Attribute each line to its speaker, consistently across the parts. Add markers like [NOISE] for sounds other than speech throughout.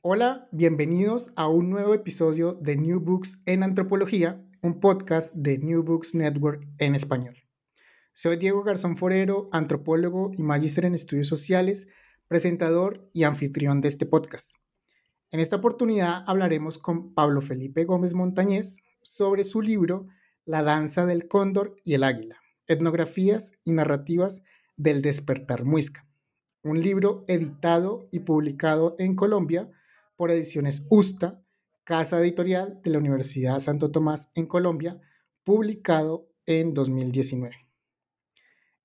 Speaker 1: Hola, bienvenidos a un nuevo episodio de New Books en Antropología, un podcast de New Books Network en español. Soy Diego Garzón Forero, antropólogo y magíster en estudios sociales, presentador y anfitrión de este podcast. En esta oportunidad hablaremos con Pablo Felipe Gómez Montañez sobre su libro La danza del cóndor y el águila, etnografías y narrativas del despertar muisca, un libro editado y publicado en Colombia por Ediciones USTA, casa editorial de la Universidad Santo Tomás en Colombia, publicado en 2019.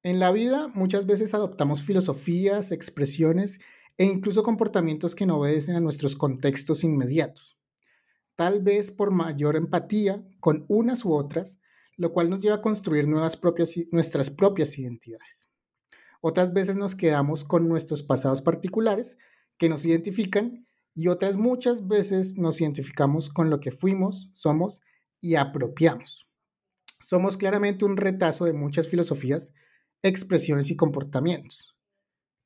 Speaker 1: En la vida muchas veces adoptamos filosofías, expresiones e incluso comportamientos que no obedecen a nuestros contextos inmediatos, tal vez por mayor empatía con unas u otras, lo cual nos lleva a construir nuevas propias, nuestras propias identidades. Otras veces nos quedamos con nuestros pasados particulares que nos identifican y otras muchas veces nos identificamos con lo que fuimos, somos y apropiamos. Somos claramente un retazo de muchas filosofías, expresiones y comportamientos.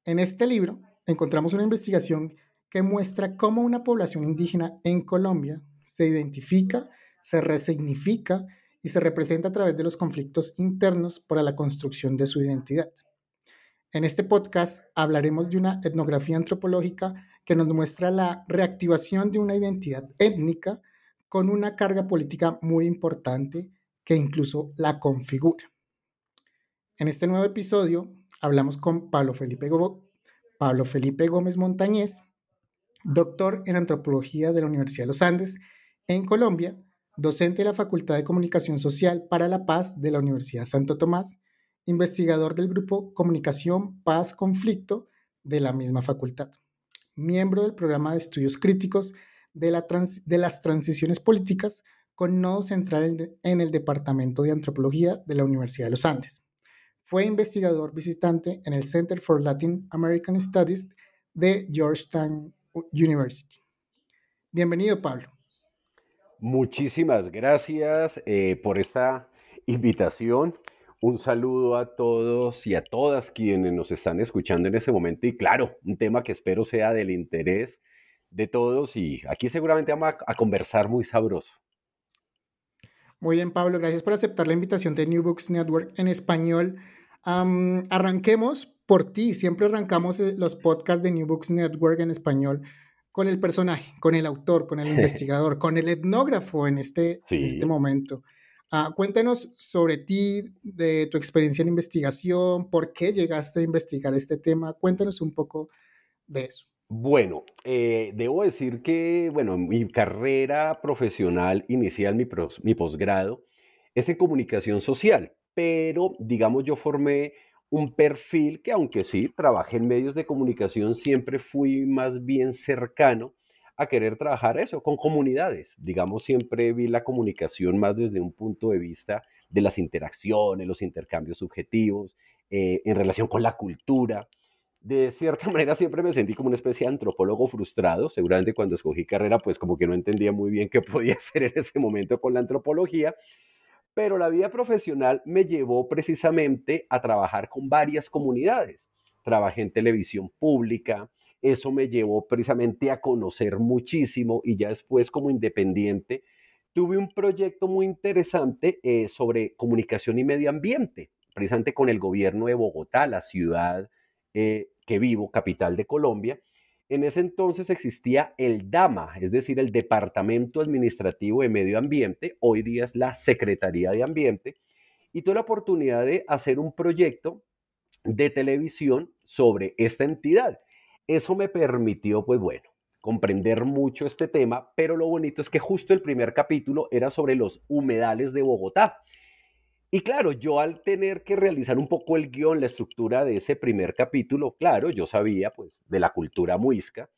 Speaker 1: En este libro encontramos una investigación que muestra cómo una población indígena en Colombia se identifica, se resignifica y se representa a través de los conflictos internos para la construcción de su identidad. En este podcast hablaremos de una etnografía antropológica que nos muestra la reactivación de una identidad étnica con una carga política muy importante que incluso la configura. En este nuevo episodio hablamos con Pablo Felipe, Pablo Felipe Gómez Montañez, doctor en antropología de la Universidad de los Andes en Colombia, docente de la Facultad de Comunicación Social para la Paz de la Universidad Santo Tomás, investigador del grupo Comunicación, Paz, Conflicto de la misma facultad miembro del programa de estudios críticos de, las transiciones políticas con nodo central en, el Departamento de Antropología de la Universidad de los Andes. Fue investigador visitante en el Center for Latin American Studies de Georgetown University. Bienvenido, Pablo.
Speaker 2: Muchísimas gracias eh, por esta invitación. Un saludo a todos y a todas quienes nos están escuchando en este momento y claro, un tema que espero sea del interés de todos y aquí seguramente vamos a, conversar muy sabroso.
Speaker 1: Muy bien, Pablo, gracias por aceptar la invitación de New Books Network en español. arranquemos por ti, siempre arrancamos eh, los podcasts de New Books Network en español con el personaje, con el autor, con el [LAUGHS] investigador, con el etnógrafo en este, en este momento. Ah, cuéntanos sobre ti, de tu experiencia en investigación, por qué llegaste a investigar este tema. Cuéntanos un poco de eso.
Speaker 2: Bueno, eh, debo decir que, bueno, mi carrera profesional inicial, mi, mi posgrado, es en comunicación social, pero digamos yo formé un perfil que aunque sí, trabajé en medios de comunicación, siempre fui más bien cercano a querer trabajar eso con comunidades. Digamos, siempre vi la comunicación más desde un punto de vista de las interacciones, los intercambios subjetivos, eh, en relación con la cultura. de cierta [LAUGHS] manera siempre me sentí como una especie de antropólogo frustrado. Seguramente cuando escogí carrera, pues como que no entendía muy bien qué [LAUGHS] podía hacer en ese momento con la antropología. Pero la vida profesional me llevó precisamente a trabajar con varias comunidades. Trabajé en televisión pública, eso me llevó precisamente a conocer muchísimo y ya después como independiente tuve un proyecto muy interesante eh, sobre comunicación y medio ambiente, precisamente con el gobierno de Bogotá, la ciudad eh, que vivo, capital de Colombia. En ese entonces existía el DAMA, es decir, el Departamento Administrativo de Medio Ambiente, hoy día es la Secretaría de Ambiente, y tuve la oportunidad de hacer un proyecto de televisión sobre esta entidad. Eso me permitió, pues bueno, comprender mucho este tema, pero lo bonito es que justo el primer capítulo era sobre los humedales de Bogotá. Y claro, yo al tener que realizar un poco el guion, la estructura de ese primer capítulo, claro, yo sabía pues de la cultura muisca,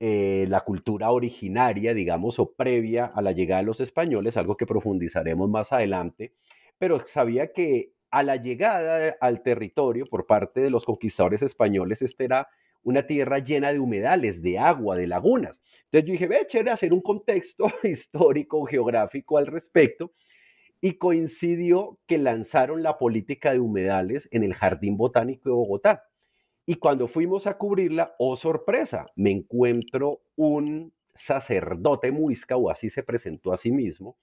Speaker 2: eh, la cultura originaria, digamos, o previa a la llegada de los españoles, algo que profundizaremos más adelante, pero sabía que a la llegada al territorio por parte de los conquistadores españoles, este era una tierra llena de humedales, de agua, de lagunas. Entonces yo dije, ve, chévere hacer un contexto [LAUGHS] histórico, geográfico al respecto, y coincidió que lanzaron la política de humedales en el Jardín Botánico de Bogotá. Y cuando fuimos a cubrirla, oh sorpresa, me encuentro un sacerdote muisca, o así se presentó a sí mismo,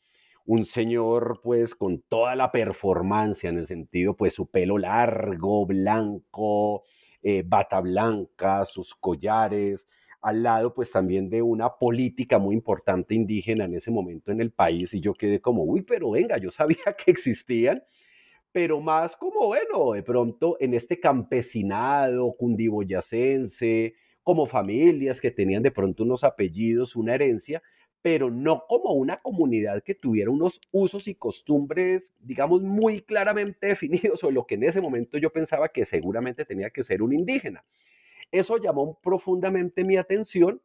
Speaker 2: un señor pues con toda la performance en el sentido pues su pelo largo, blanco, eh, bata blanca, sus collares, al lado pues también de una política muy importante indígena en ese momento en el país y yo quedé como, uy, pero venga, yo sabía [LAUGHS] que existían, pero más como, bueno, de pronto en este campesinado cundiboyacense, como familias que tenían de pronto unos apellidos, una herencia, pero no como una comunidad que tuviera unos usos y costumbres, digamos, muy claramente [LAUGHS] definidos sobre lo que en ese momento yo pensaba que seguramente tenía que ser un indígena. Eso llamó profundamente mi atención.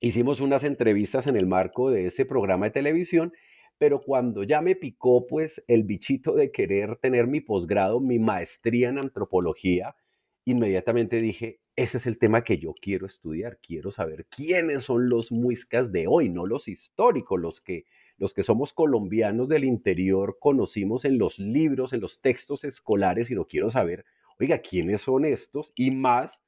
Speaker 2: Hicimos unas entrevistas en el marco de ese programa de televisión, pero cuando ya me picó pues el bichito de querer tener mi posgrado, mi maestría en antropología, inmediatamente dije, ese es el tema que yo quiero estudiar, quiero saber quiénes son los muiscas de hoy, no los históricos, los que, los que somos colombianos del interior conocimos en los libros, en los textos escolares, sino quiero saber, oiga, quiénes son estos y más,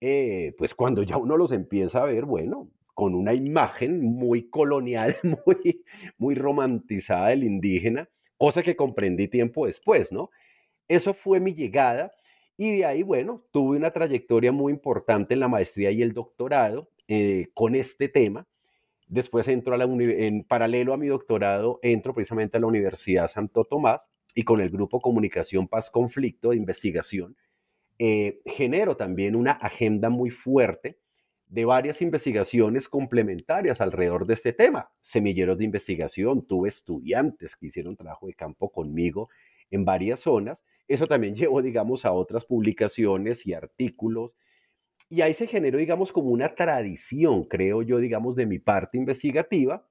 Speaker 2: eh, pues cuando ya uno los empieza a ver, bueno, con una imagen muy colonial, [LAUGHS] muy, muy romantizada del indígena, cosa que comprendí tiempo después, ¿no? Eso fue mi llegada y de ahí, bueno, tuve una trayectoria muy importante en la maestría y el doctorado eh, con este tema. Después entro en paralelo a mi doctorado, entro precisamente a la Universidad Santo Tomás y con el grupo Comunicación Paz Conflicto de investigación, eh, genero también una agenda muy fuerte de varias investigaciones complementarias alrededor de este tema. Semilleros de investigación, tuve estudiantes que hicieron trabajo de campo conmigo en varias zonas eso también [LAUGHS] llevó, digamos, a otras publicaciones y artículos. Y ahí se generó, digamos, como una tradición, creo yo, digamos, de mi parte investigativa,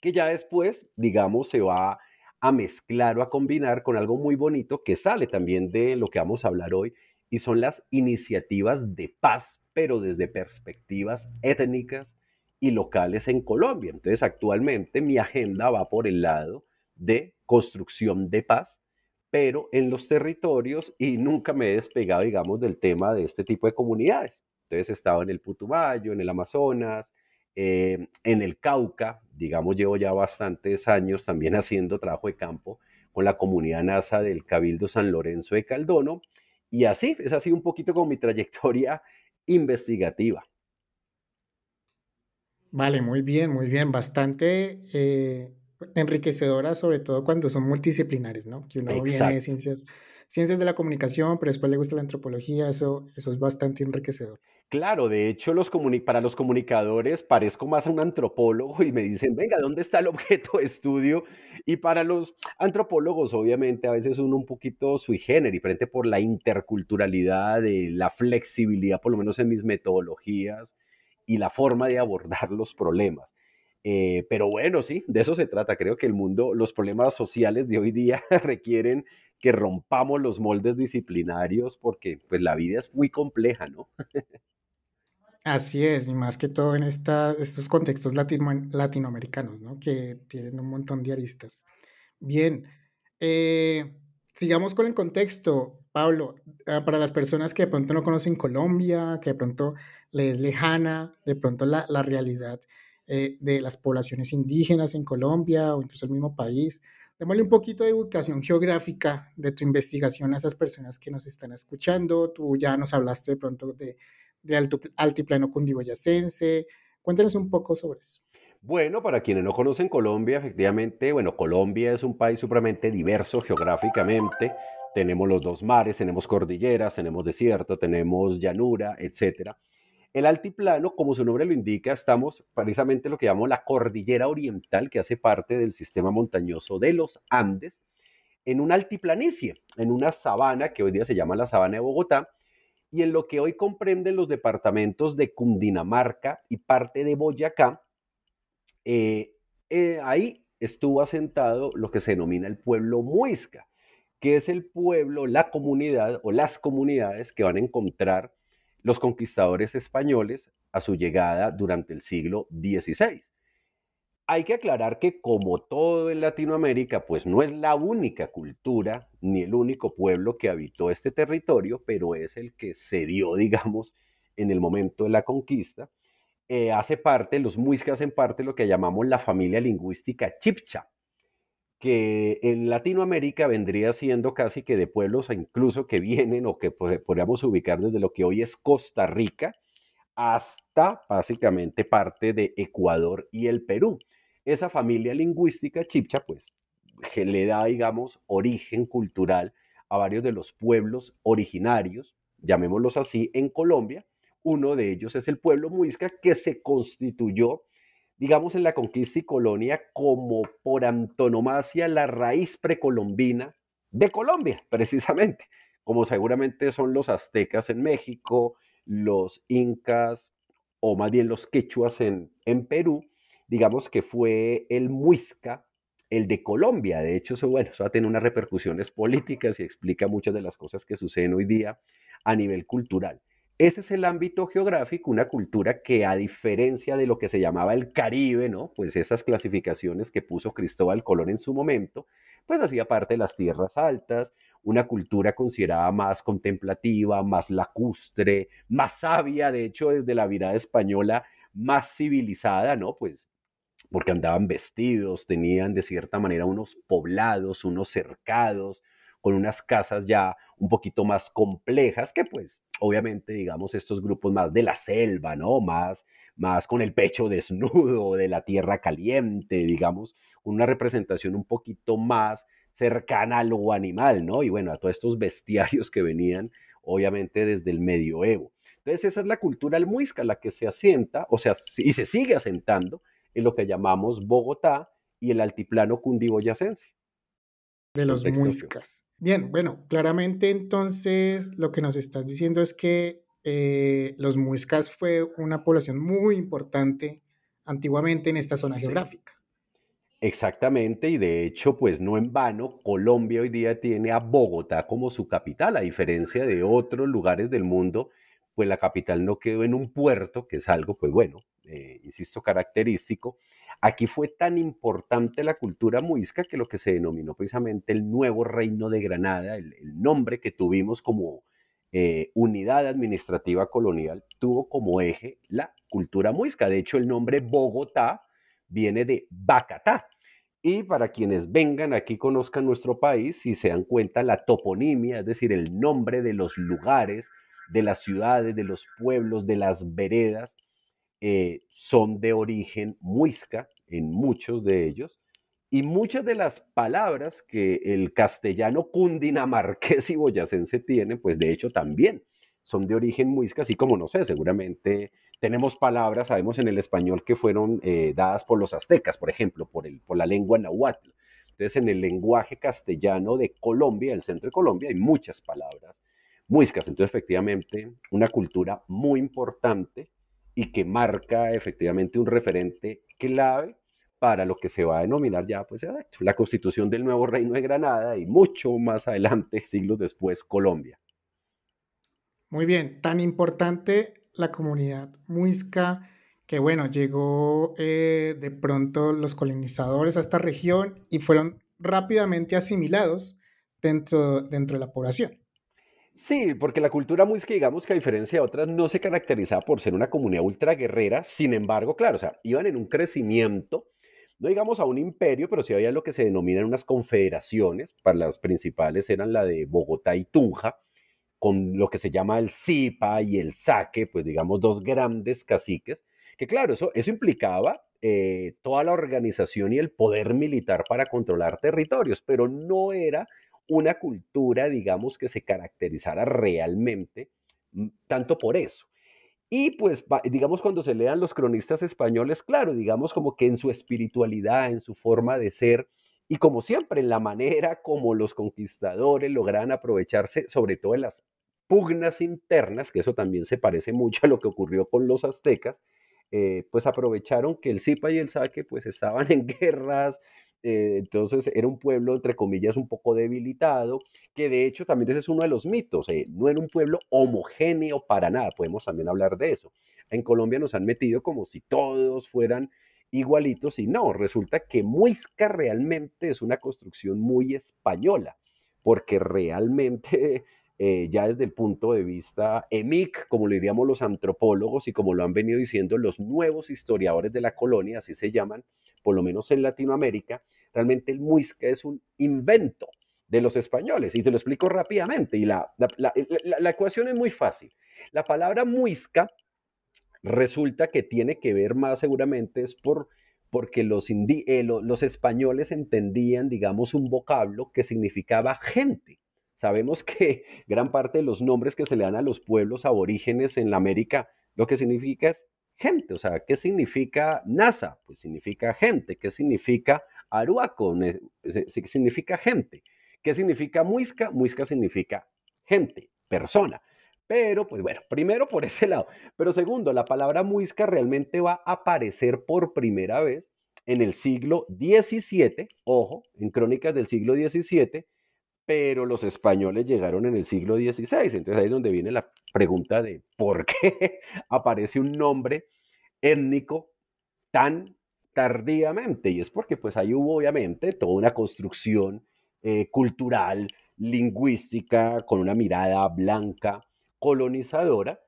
Speaker 2: que ya después, digamos, se va a mezclar o a combinar con algo muy bonito que sale también de lo que vamos a hablar hoy, y son las iniciativas de paz, pero desde perspectivas étnicas y locales en Colombia. Entonces, actualmente mi agenda va por el lado de construcción de paz, pero en los territorios y nunca me he despegado, digamos, del tema de este tipo de comunidades. Entonces he estado en el Putumayo, en el Amazonas, eh, en el Cauca, digamos, llevo ya bastantes años también [LAUGHS] haciendo trabajo de campo con la comunidad NASA del Cabildo San Lorenzo de Caldono. Y así, es así un poquito como mi trayectoria [LAUGHS] investigativa.
Speaker 1: Vale, muy bien, muy bien. Bastante eh, enriquecedora, sobre todo cuando son multidisciplinares, ¿no? Que uno viene de ciencias, ciencias de la comunicación, pero después le gusta la antropología, eso, eso es bastante enriquecedor.
Speaker 2: Claro, de hecho, los para los comunicadores parezco más a un antropólogo y me dicen, venga, ¿dónde está el objeto de estudio? Y para los antropólogos, obviamente, a veces uno un poquito sui generis, frente por la interculturalidad, de la flexibilidad, por lo menos en mis metodologías y la forma de abordar los problemas. Eh, pero bueno, sí, de eso se trata. Creo que el mundo, los problemas sociales de hoy día [LAUGHS] requieren que rompamos los moldes disciplinarios porque pues la vida es muy compleja, ¿no?
Speaker 1: Así es, y más que todo en esta, estos contextos latino, latinoamericanos, ¿no? Que tienen un montón de aristas. Bien, eh, sigamos con el contexto. Pablo, ah, para las personas que de pronto no conocen Colombia, que de pronto les es lejana, de pronto la, la realidad eh, de las poblaciones indígenas en Colombia o incluso el mismo país, démosle un poquito de ubicación geográfica de tu investigación a esas personas que nos están escuchando. Tú ya nos hablaste de pronto de, de altiplano cundiboyacense. Cuéntanos un poco sobre eso.
Speaker 2: Bueno, para quienes no conocen Colombia, efectivamente, bueno, Colombia es un país supremamente diverso geográficamente tenemos los dos mares, tenemos cordilleras, tenemos desierto, tenemos llanura, etc. El altiplano, como su nombre lo indica, estamos precisamente en lo que llamamos la cordillera oriental, que hace parte del sistema montañoso de los Andes, en una altiplanicie, en una sabana que hoy día se llama la sabana de Bogotá, y en lo que hoy comprenden los departamentos de Cundinamarca y parte de Boyacá, eh, eh, ahí estuvo asentado lo que se denomina el pueblo muisca que es el pueblo, la comunidad o las comunidades que van a encontrar los conquistadores españoles a su llegada durante el siglo XVI. Hay que aclarar que como todo en Latinoamérica, pues no es la única cultura ni el único pueblo que habitó este territorio, pero es el que se dio, [LAUGHS] digamos, en el momento de la conquista. Eh, hace parte, los muiscas hacen parte de lo que llamamos la familia lingüística chipcha, que en Latinoamérica vendría siendo casi que de pueblos incluso que vienen o que podríamos ubicar desde lo que hoy es Costa Rica hasta básicamente parte de Ecuador y el Perú. Esa familia lingüística chipcha pues le da, digamos, origen cultural a varios de los pueblos originarios, llamémoslos así, en Colombia. Uno de ellos es el pueblo muisca que se constituyó digamos, en la conquista y colonia como por antonomasia la raíz precolombina de Colombia, precisamente, como seguramente son los aztecas en México, los incas o más bien los quechuas en, en Perú, digamos que fue el muisca, el de Colombia. De hecho, eso, bueno, eso va a tener unas repercusiones políticas y explica muchas de las cosas que suceden hoy día a nivel cultural. Ese es el ámbito geográfico, una cultura que a diferencia de lo que se llamaba el Caribe, ¿no? Pues esas clasificaciones que puso Cristóbal Colón en su momento, pues hacía parte de las tierras altas, una cultura considerada más contemplativa, más lacustre, más sabia, de hecho desde la virada española, más civilizada, ¿no? Pues porque andaban vestidos, tenían de cierta manera unos poblados, unos cercados, con unas casas ya un poquito más complejas que pues obviamente digamos estos grupos más de la selva, ¿no? Más, más con el pecho [LAUGHS] desnudo, de la tierra caliente, digamos, una representación un poquito más cercana a lo animal, ¿no? Y bueno, a todos estos bestiarios que venían obviamente desde el medioevo. Entonces esa es la cultura almuisca, la que se asienta, o sea, y se sigue asentando en lo que llamamos Bogotá y el altiplano cundiboyacense
Speaker 1: de los muiscas. Bien, bueno, claramente entonces lo que nos estás diciendo es que eh, los muiscas fue una población muy importante antiguamente en esta zona geográfica.
Speaker 2: Exactamente, y de hecho, pues no en vano, Colombia hoy día tiene a Bogotá como su capital, a diferencia de otros lugares del mundo, pues la capital no quedó en un puerto, que es algo, pues bueno, eh, insisto, característico, Aquí fue tan importante la cultura muisca que lo que se denominó precisamente el nuevo reino de Granada, el, nombre que tuvimos como eh, unidad administrativa colonial, tuvo como eje la cultura muisca. De hecho, el nombre Bogotá viene de Bacatá. Y para quienes vengan aquí, conozcan nuestro país y se dan cuenta la toponimia, es decir, el nombre de los lugares, de las ciudades, de los pueblos, de las veredas, eh, son de origen muisca en muchos de ellos, y muchas de las palabras que el castellano cundinamarqués y boyacense tiene, pues de hecho también son de origen muisca, así como no sé, seguramente tenemos palabras, sabemos en el español que fueron eh, dadas por los aztecas, por ejemplo, por, el, por la lengua nahuatl. Entonces, en el lenguaje castellano de Colombia, el centro de Colombia, hay muchas palabras muiscas. Entonces, efectivamente, una cultura muy importante y que marca efectivamente un referente clave para lo que se va a denominar ya, pues, la constitución del nuevo reino de Granada y mucho más adelante, siglos después, Colombia.
Speaker 1: Muy bien, tan importante la comunidad muisca que bueno, llegó eh, de pronto los colonizadores a esta región y fueron rápidamente asimilados dentro, dentro de la población.
Speaker 2: Sí, porque la cultura muisca, digamos que a diferencia de otras, no se caracterizaba por ser una comunidad ultra guerrera, sin embargo, claro, o sea, iban en un crecimiento, no digamos a un imperio, pero sí había lo que se denominan unas confederaciones, para las principales eran la de Bogotá y Tunja, con lo que se llama el Zipa y el Saque, pues digamos dos grandes caciques, que claro, eso, eso implicaba eh, toda la organización y el poder militar para controlar territorios, pero no era una cultura, digamos, que se caracterizara realmente mm, tanto por eso. Y pues, digamos, cuando se lean los cronistas españoles, claro, digamos como que en su espiritualidad, en su forma de ser, y como siempre, en la manera como los conquistadores logran aprovecharse, sobre todo en las pugnas internas, que eso también se parece mucho a lo que ocurrió con los aztecas, eh, pues aprovecharon que el Zipa y el Saque pues estaban [LAUGHS] en guerras, eh, entonces era un pueblo, entre comillas, un poco debilitado, que de hecho también ese es uno de los mitos, eh, no era un pueblo homogéneo para nada, podemos también hablar de eso. En Colombia nos han metido como si todos fueran igualitos y no, resulta que Muisca realmente es una construcción muy española, porque realmente eh, ya desde el punto de vista EMIC, como le diríamos los antropólogos y como lo han venido diciendo los nuevos historiadores de la colonia, así se llaman, por lo menos en Latinoamérica, realmente el muisca es un invento de los españoles. Y te lo explico rápidamente. Y la, la, ecuación es muy fácil. La palabra muisca resulta que tiene que ver más seguramente es por porque los, eh, los españoles entendían, digamos, un vocablo que significaba gente. Sabemos que [LAUGHS] gran parte de los nombres que se le dan a los pueblos aborígenes en la América, lo que significa es gente. O sea, ¿qué significa NASA? Pues significa gente. ¿Qué significa Aruaco? Significa gente. ¿Qué significa Muisca? Muisca significa gente, persona. Pero, pues bueno, primero por ese lado. Pero segundo, la palabra muisca realmente va a aparecer por primera vez en el siglo XVII, ojo, en crónicas del siglo XVII, pero los españoles llegaron en el siglo XVI. Entonces ahí es donde viene la pregunta de por qué [LAUGHS] aparece un nombre étnico tan tardíamente. Y es porque pues ahí hubo obviamente toda una construcción eh, cultural, lingüística, con una mirada blanca, colonizadora,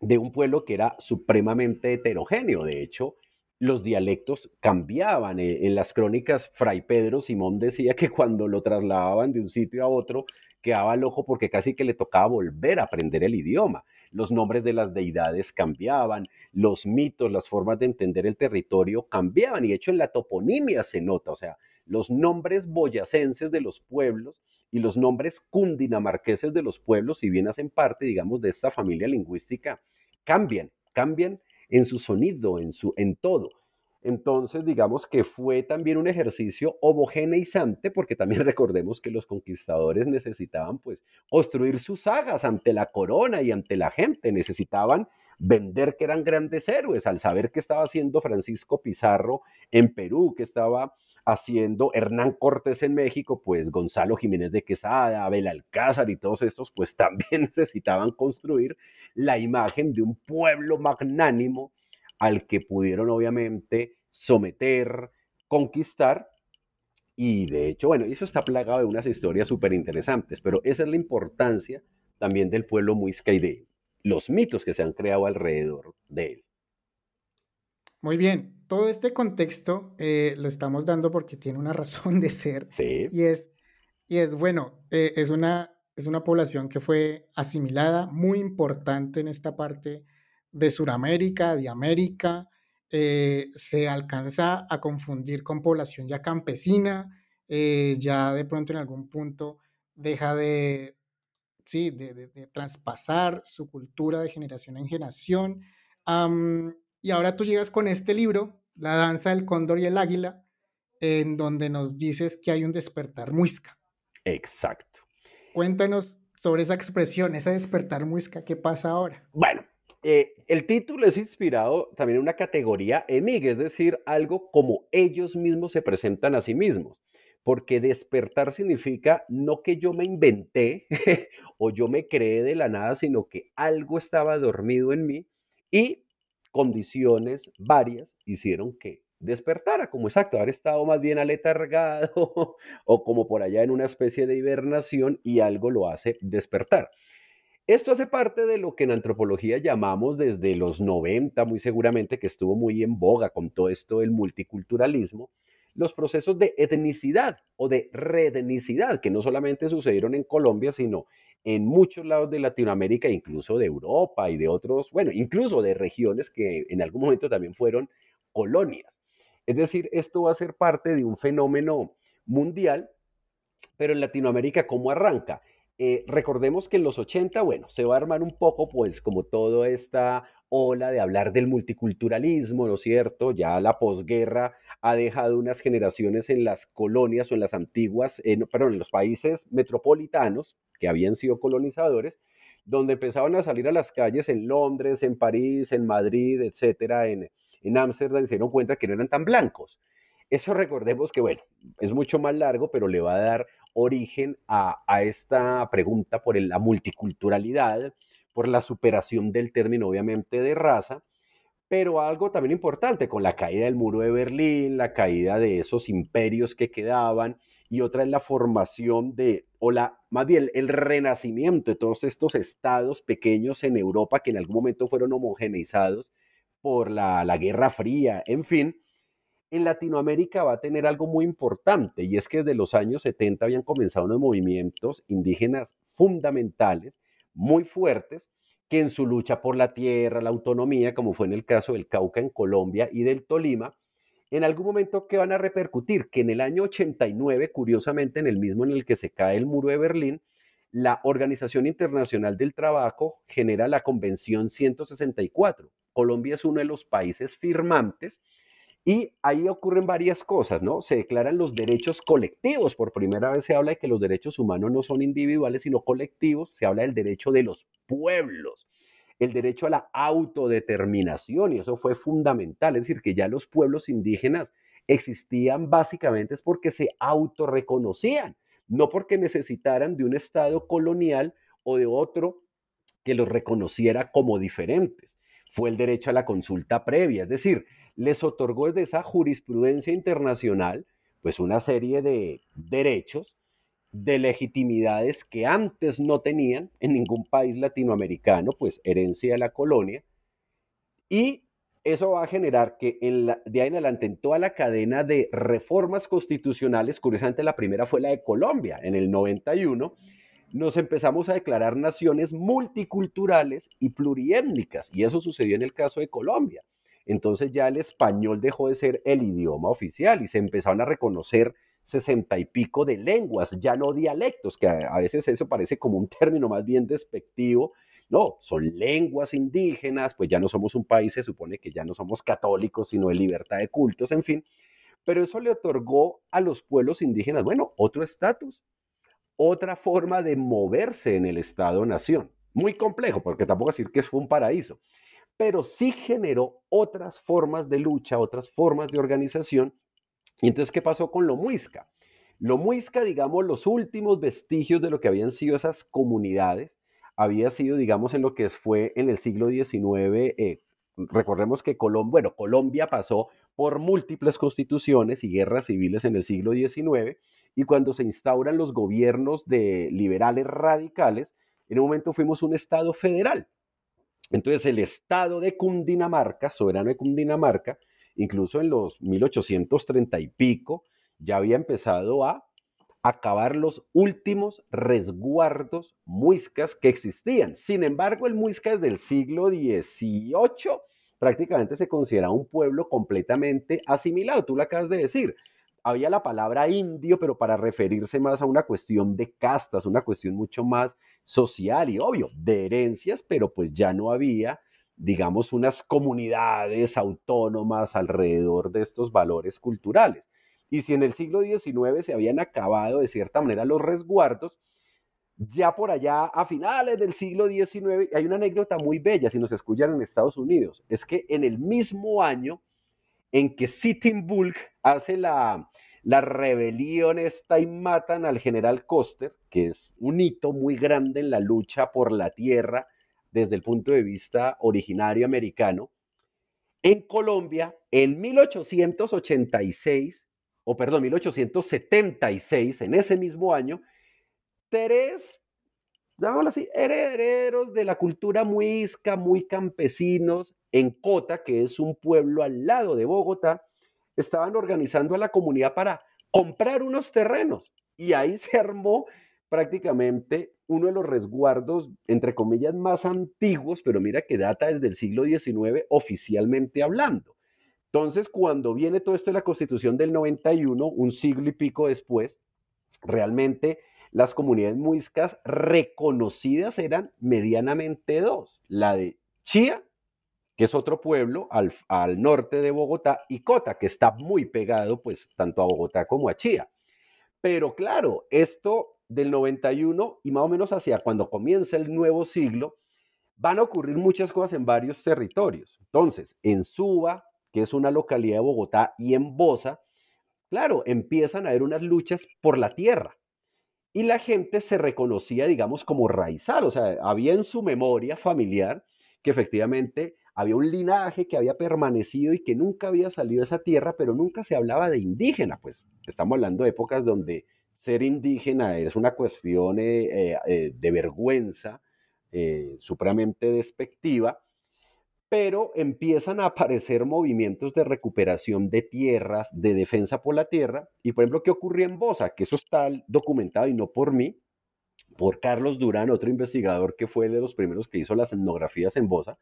Speaker 2: de un pueblo que era supremamente heterogéneo. De hecho, los dialectos cambiaban. Eh, en las crónicas, Fray Pedro Simón decía que cuando lo trasladaban de un sitio a otro, quedaba loco porque casi que le tocaba volver a aprender el idioma. Los nombres de las deidades cambiaban, los mitos, las formas de entender el territorio cambiaban. Y de hecho en la toponimia se nota, o sea, los nombres boyacenses de los pueblos y los nombres cundinamarqueses de los pueblos, si bien hacen parte, digamos, de esta familia lingüística, cambian, cambian en su sonido, en, su, en todo. Entonces, digamos que fue también un ejercicio homogeneizante, porque también [LAUGHS] recordemos que los conquistadores necesitaban, pues, construir sus sagas ante la corona y ante la gente, necesitaban vender que eran grandes héroes, al saber que estaba haciendo Francisco Pizarro en Perú, que estaba haciendo Hernán Cortés en México, pues Gonzalo Jiménez de Quesada, Abel Alcázar y todos estos, pues [LAUGHS] también necesitaban construir la imagen de un pueblo magnánimo al que pudieron obviamente someter, conquistar. Y de hecho, bueno, eso está plagado de unas historias súper interesantes, pero esa es la importancia también del pueblo muisca y de los mitos que se han creado alrededor de él.
Speaker 1: Muy bien, todo este contexto eh, lo estamos dando porque tiene una [LAUGHS] razón de ser.
Speaker 2: Sí.
Speaker 1: Y es, y es bueno, eh, es, una, es una población que fue asimilada, muy importante en esta parte de Sudamérica, de América. Eh, se alcanza a confundir con población ya campesina, ya de pronto en algún punto deja de, sí, de, de, traspasar su cultura de generación en generación. Y ahora tú llegas con este libro, La danza del cóndor y el águila, en donde nos dices que hay un despertar muisca.
Speaker 2: Exacto.
Speaker 1: Cuéntanos sobre esa expresión, ese despertar muisca, ¿qué pasa ahora?
Speaker 2: Bueno, Eh, el título es inspirado también en una categoría EMIG, es decir, algo como ellos mismos se presentan a sí mismos. Porque despertar significa no que yo me inventé [LAUGHS] o yo me creé de la nada, sino que algo estaba dormido en mí y condiciones varias hicieron que despertara, como exacto, haber estado más bien aletargado [LAUGHS] o como por allá en una especie de hibernación y algo lo hace despertar. Esto hace parte de lo que en antropología llamamos desde los 90, muy seguramente, que estuvo muy en boga con todo esto del multiculturalismo, los procesos de etnicidad o de redenicidad, que no solamente sucedieron en Colombia, sino en muchos lados de Latinoamérica, incluso de Europa y de otros, bueno, incluso de regiones que en algún momento también fueron colonias. Es decir, esto va a ser parte de un fenómeno mundial, pero en Latinoamérica, ¿cómo arranca? Eh, recordemos que en los 80, bueno, se va a armar un poco, pues, como toda esta ola de hablar del multiculturalismo, ¿no es cierto? Ya la posguerra ha dejado unas generaciones en las colonias o en las antiguas, perdón, en los países metropolitanos que habían sido colonizadores, donde empezaban a salir a las calles en Londres, en París, en Madrid, etcétera, en, en Ámsterdam, se dieron cuenta que no eran tan blancos. Eso recordemos que, bueno, es mucho más largo, pero le va a dar origen a esta pregunta por la multiculturalidad, por la superación del término, obviamente, de raza, pero algo también importante, con la caída del muro de Berlín, la caída de esos imperios que quedaban, y otra es la formación de, o la, más bien el renacimiento de todos estos estados pequeños en Europa que en algún momento fueron homogeneizados por la, la Guerra Fría, en fin, en Latinoamérica va a tener algo muy importante y es que desde los años 70 habían comenzado unos movimientos indígenas fundamentales, muy fuertes, que en su lucha por la tierra, la autonomía, como fue en el caso del Cauca en Colombia y del Tolima, en algún momento que van a repercutir, que en el año 89, curiosamente en el mismo en el que se cae el muro de Berlín, la Organización Internacional del Trabajo genera la Convención 164. Colombia es uno de los países firmantes y ahí ocurren varias cosas, ¿no? Se declaran los derechos colectivos. Por primera vez se habla de que los derechos humanos no son individuales, sino colectivos. Se habla del derecho de los pueblos, el derecho a la autodeterminación, y eso fue fundamental. Es decir, que ya los pueblos indígenas existían básicamente es porque se autorreconocían, no porque necesitaran de un Estado colonial o de otro que los reconociera como diferentes. Fue el derecho a la consulta previa, es decir, les otorgó desde esa jurisprudencia internacional pues una serie de derechos, de legitimidades que antes no tenían en ningún país latinoamericano, pues herencia de la colonia, y eso va a generar que de ahí en adelante en toda la cadena de reformas constitucionales, curiosamente la primera fue la de Colombia en el 91, nos empezamos a declarar naciones multiculturales y pluriétnicas, y eso sucedió en el caso de Colombia entonces ya el español dejó de ser el idioma oficial y se empezaron a reconocer sesenta y pico de lenguas, ya no dialectos, que a, veces eso parece como un término más bien despectivo. No, son lenguas indígenas, pues ya no somos un país, se supone que ya no somos católicos, sino de libertad de cultos, en fin. Pero eso le otorgó a los pueblos indígenas, bueno, otro estatus, otra forma de moverse en el Estado-nación. Muy complejo, porque tampoco decir que fue un paraíso pero sí generó otras formas de lucha, otras formas de organización. Y entonces, ¿qué pasó con lo muisca? Lo muisca, digamos, los últimos vestigios de lo que habían sido esas comunidades, había sido, digamos, en lo que fue en el siglo XIX. Eh, recordemos que Colombia, bueno, Colombia pasó por múltiples constituciones y guerras civiles en el siglo XIX, y cuando se instauran los gobiernos de liberales radicales, en un momento fuimos un Estado federal. Entonces el estado de Cundinamarca, soberano de Cundinamarca, incluso en los 1830 y pico, ya había empezado a acabar los últimos resguardos muiscas que existían. Sin embargo, el muisca es del siglo XVIII prácticamente se considera un pueblo completamente asimilado. Tú lo acabas de decir había la palabra indio, pero para referirse más a una cuestión de castas, una cuestión mucho más social y obvio, de herencias, pero pues ya no había, digamos, unas comunidades autónomas alrededor de estos valores culturales. Y si en el siglo XIX se habían acabado de cierta manera los resguardos, ya por allá a finales del siglo XIX, hay una anécdota muy bella si nos escuchan en Estados Unidos, es que en el mismo año en que Sitting Bull hace la, la rebelión esta y matan al general Coster, que es un hito muy grande en la lucha por la tierra desde el punto de vista originario americano, en Colombia, en 1886, o perdón, 1876, en ese mismo año, tres, así, herederos de la cultura muisca, muy campesinos, en Cota, que es un pueblo al lado de Bogotá, estaban organizando a la comunidad para comprar unos terrenos. Y ahí [LAUGHS] se armó prácticamente uno de los resguardos, entre comillas, más antiguos, pero mira que data desde el siglo XIX oficialmente hablando. Entonces, cuando viene todo esto de la Constitución del 91, un siglo y pico después, realmente las comunidades muiscas reconocidas eran medianamente dos, la de Chía, que es otro pueblo al, al, norte de Bogotá, y Cota, que está muy pegado pues tanto a Bogotá como a Chía. Pero claro, esto del 91 y más o menos hacia cuando comienza el nuevo siglo, van a ocurrir muchas cosas en varios territorios. Entonces, en Suba, que es una localidad de Bogotá, y en Bosa, claro, empiezan a haber unas luchas por la tierra y la gente se reconocía, digamos, como raizal, o sea, había en su memoria familiar que efectivamente había un linaje que había permanecido y que nunca había salido de esa tierra, pero nunca se hablaba de indígena, pues estamos hablando de épocas donde ser indígena es una cuestión eh, eh, eh, de vergüenza, supremamente despectiva, pero empiezan a aparecer movimientos de recuperación de tierras, de defensa por la tierra. Y por ejemplo, ¿qué ocurrió en Bosa? Que eso está documentado y no por mí, por Carlos Durán, otro investigador que fue de los primeros que hizo las etnografías en Bosa.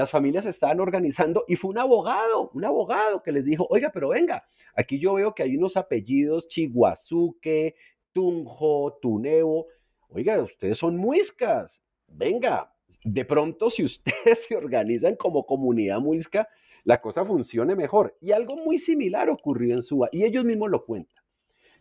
Speaker 2: Las familias estaban organizando y fue un abogado, un abogado que les dijo, oiga, pero venga, aquí yo veo que hay unos apellidos Chiguazuque, Tunjo, Tuneo. Oiga, ustedes son muiscas. Venga, de pronto si ustedes [LAUGHS] se organizan como comunidad muisca, la cosa funcione mejor. Y algo muy similar ocurrió en Suba y ellos mismos lo cuentan.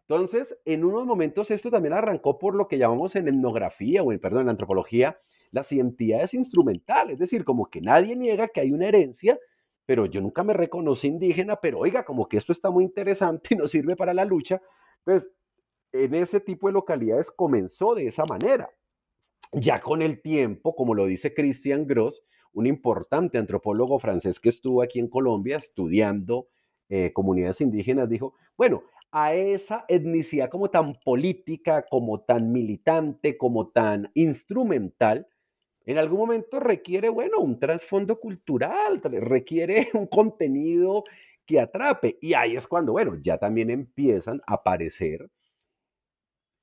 Speaker 2: Entonces, en unos momentos esto también arrancó por lo que llamamos en etnografía o en, perdón, en antropología, las identidades instrumentales, es decir, como que nadie niega que hay una herencia, pero yo nunca me reconocí indígena, pero oiga, como que esto está muy interesante y nos sirve para la lucha. Entonces, en ese tipo de localidades comenzó de esa manera. Ya con el tiempo, como lo dice Christian Gross, un importante antropólogo francés que estuvo aquí en Colombia estudiando eh, comunidades indígenas, dijo, bueno, a esa etnicidad como tan política, como tan militante, como tan instrumental, en algún momento requiere, bueno, un trasfondo cultural, requiere [LAUGHS] un contenido que atrape. Y ahí es cuando, bueno, ya también empiezan a aparecer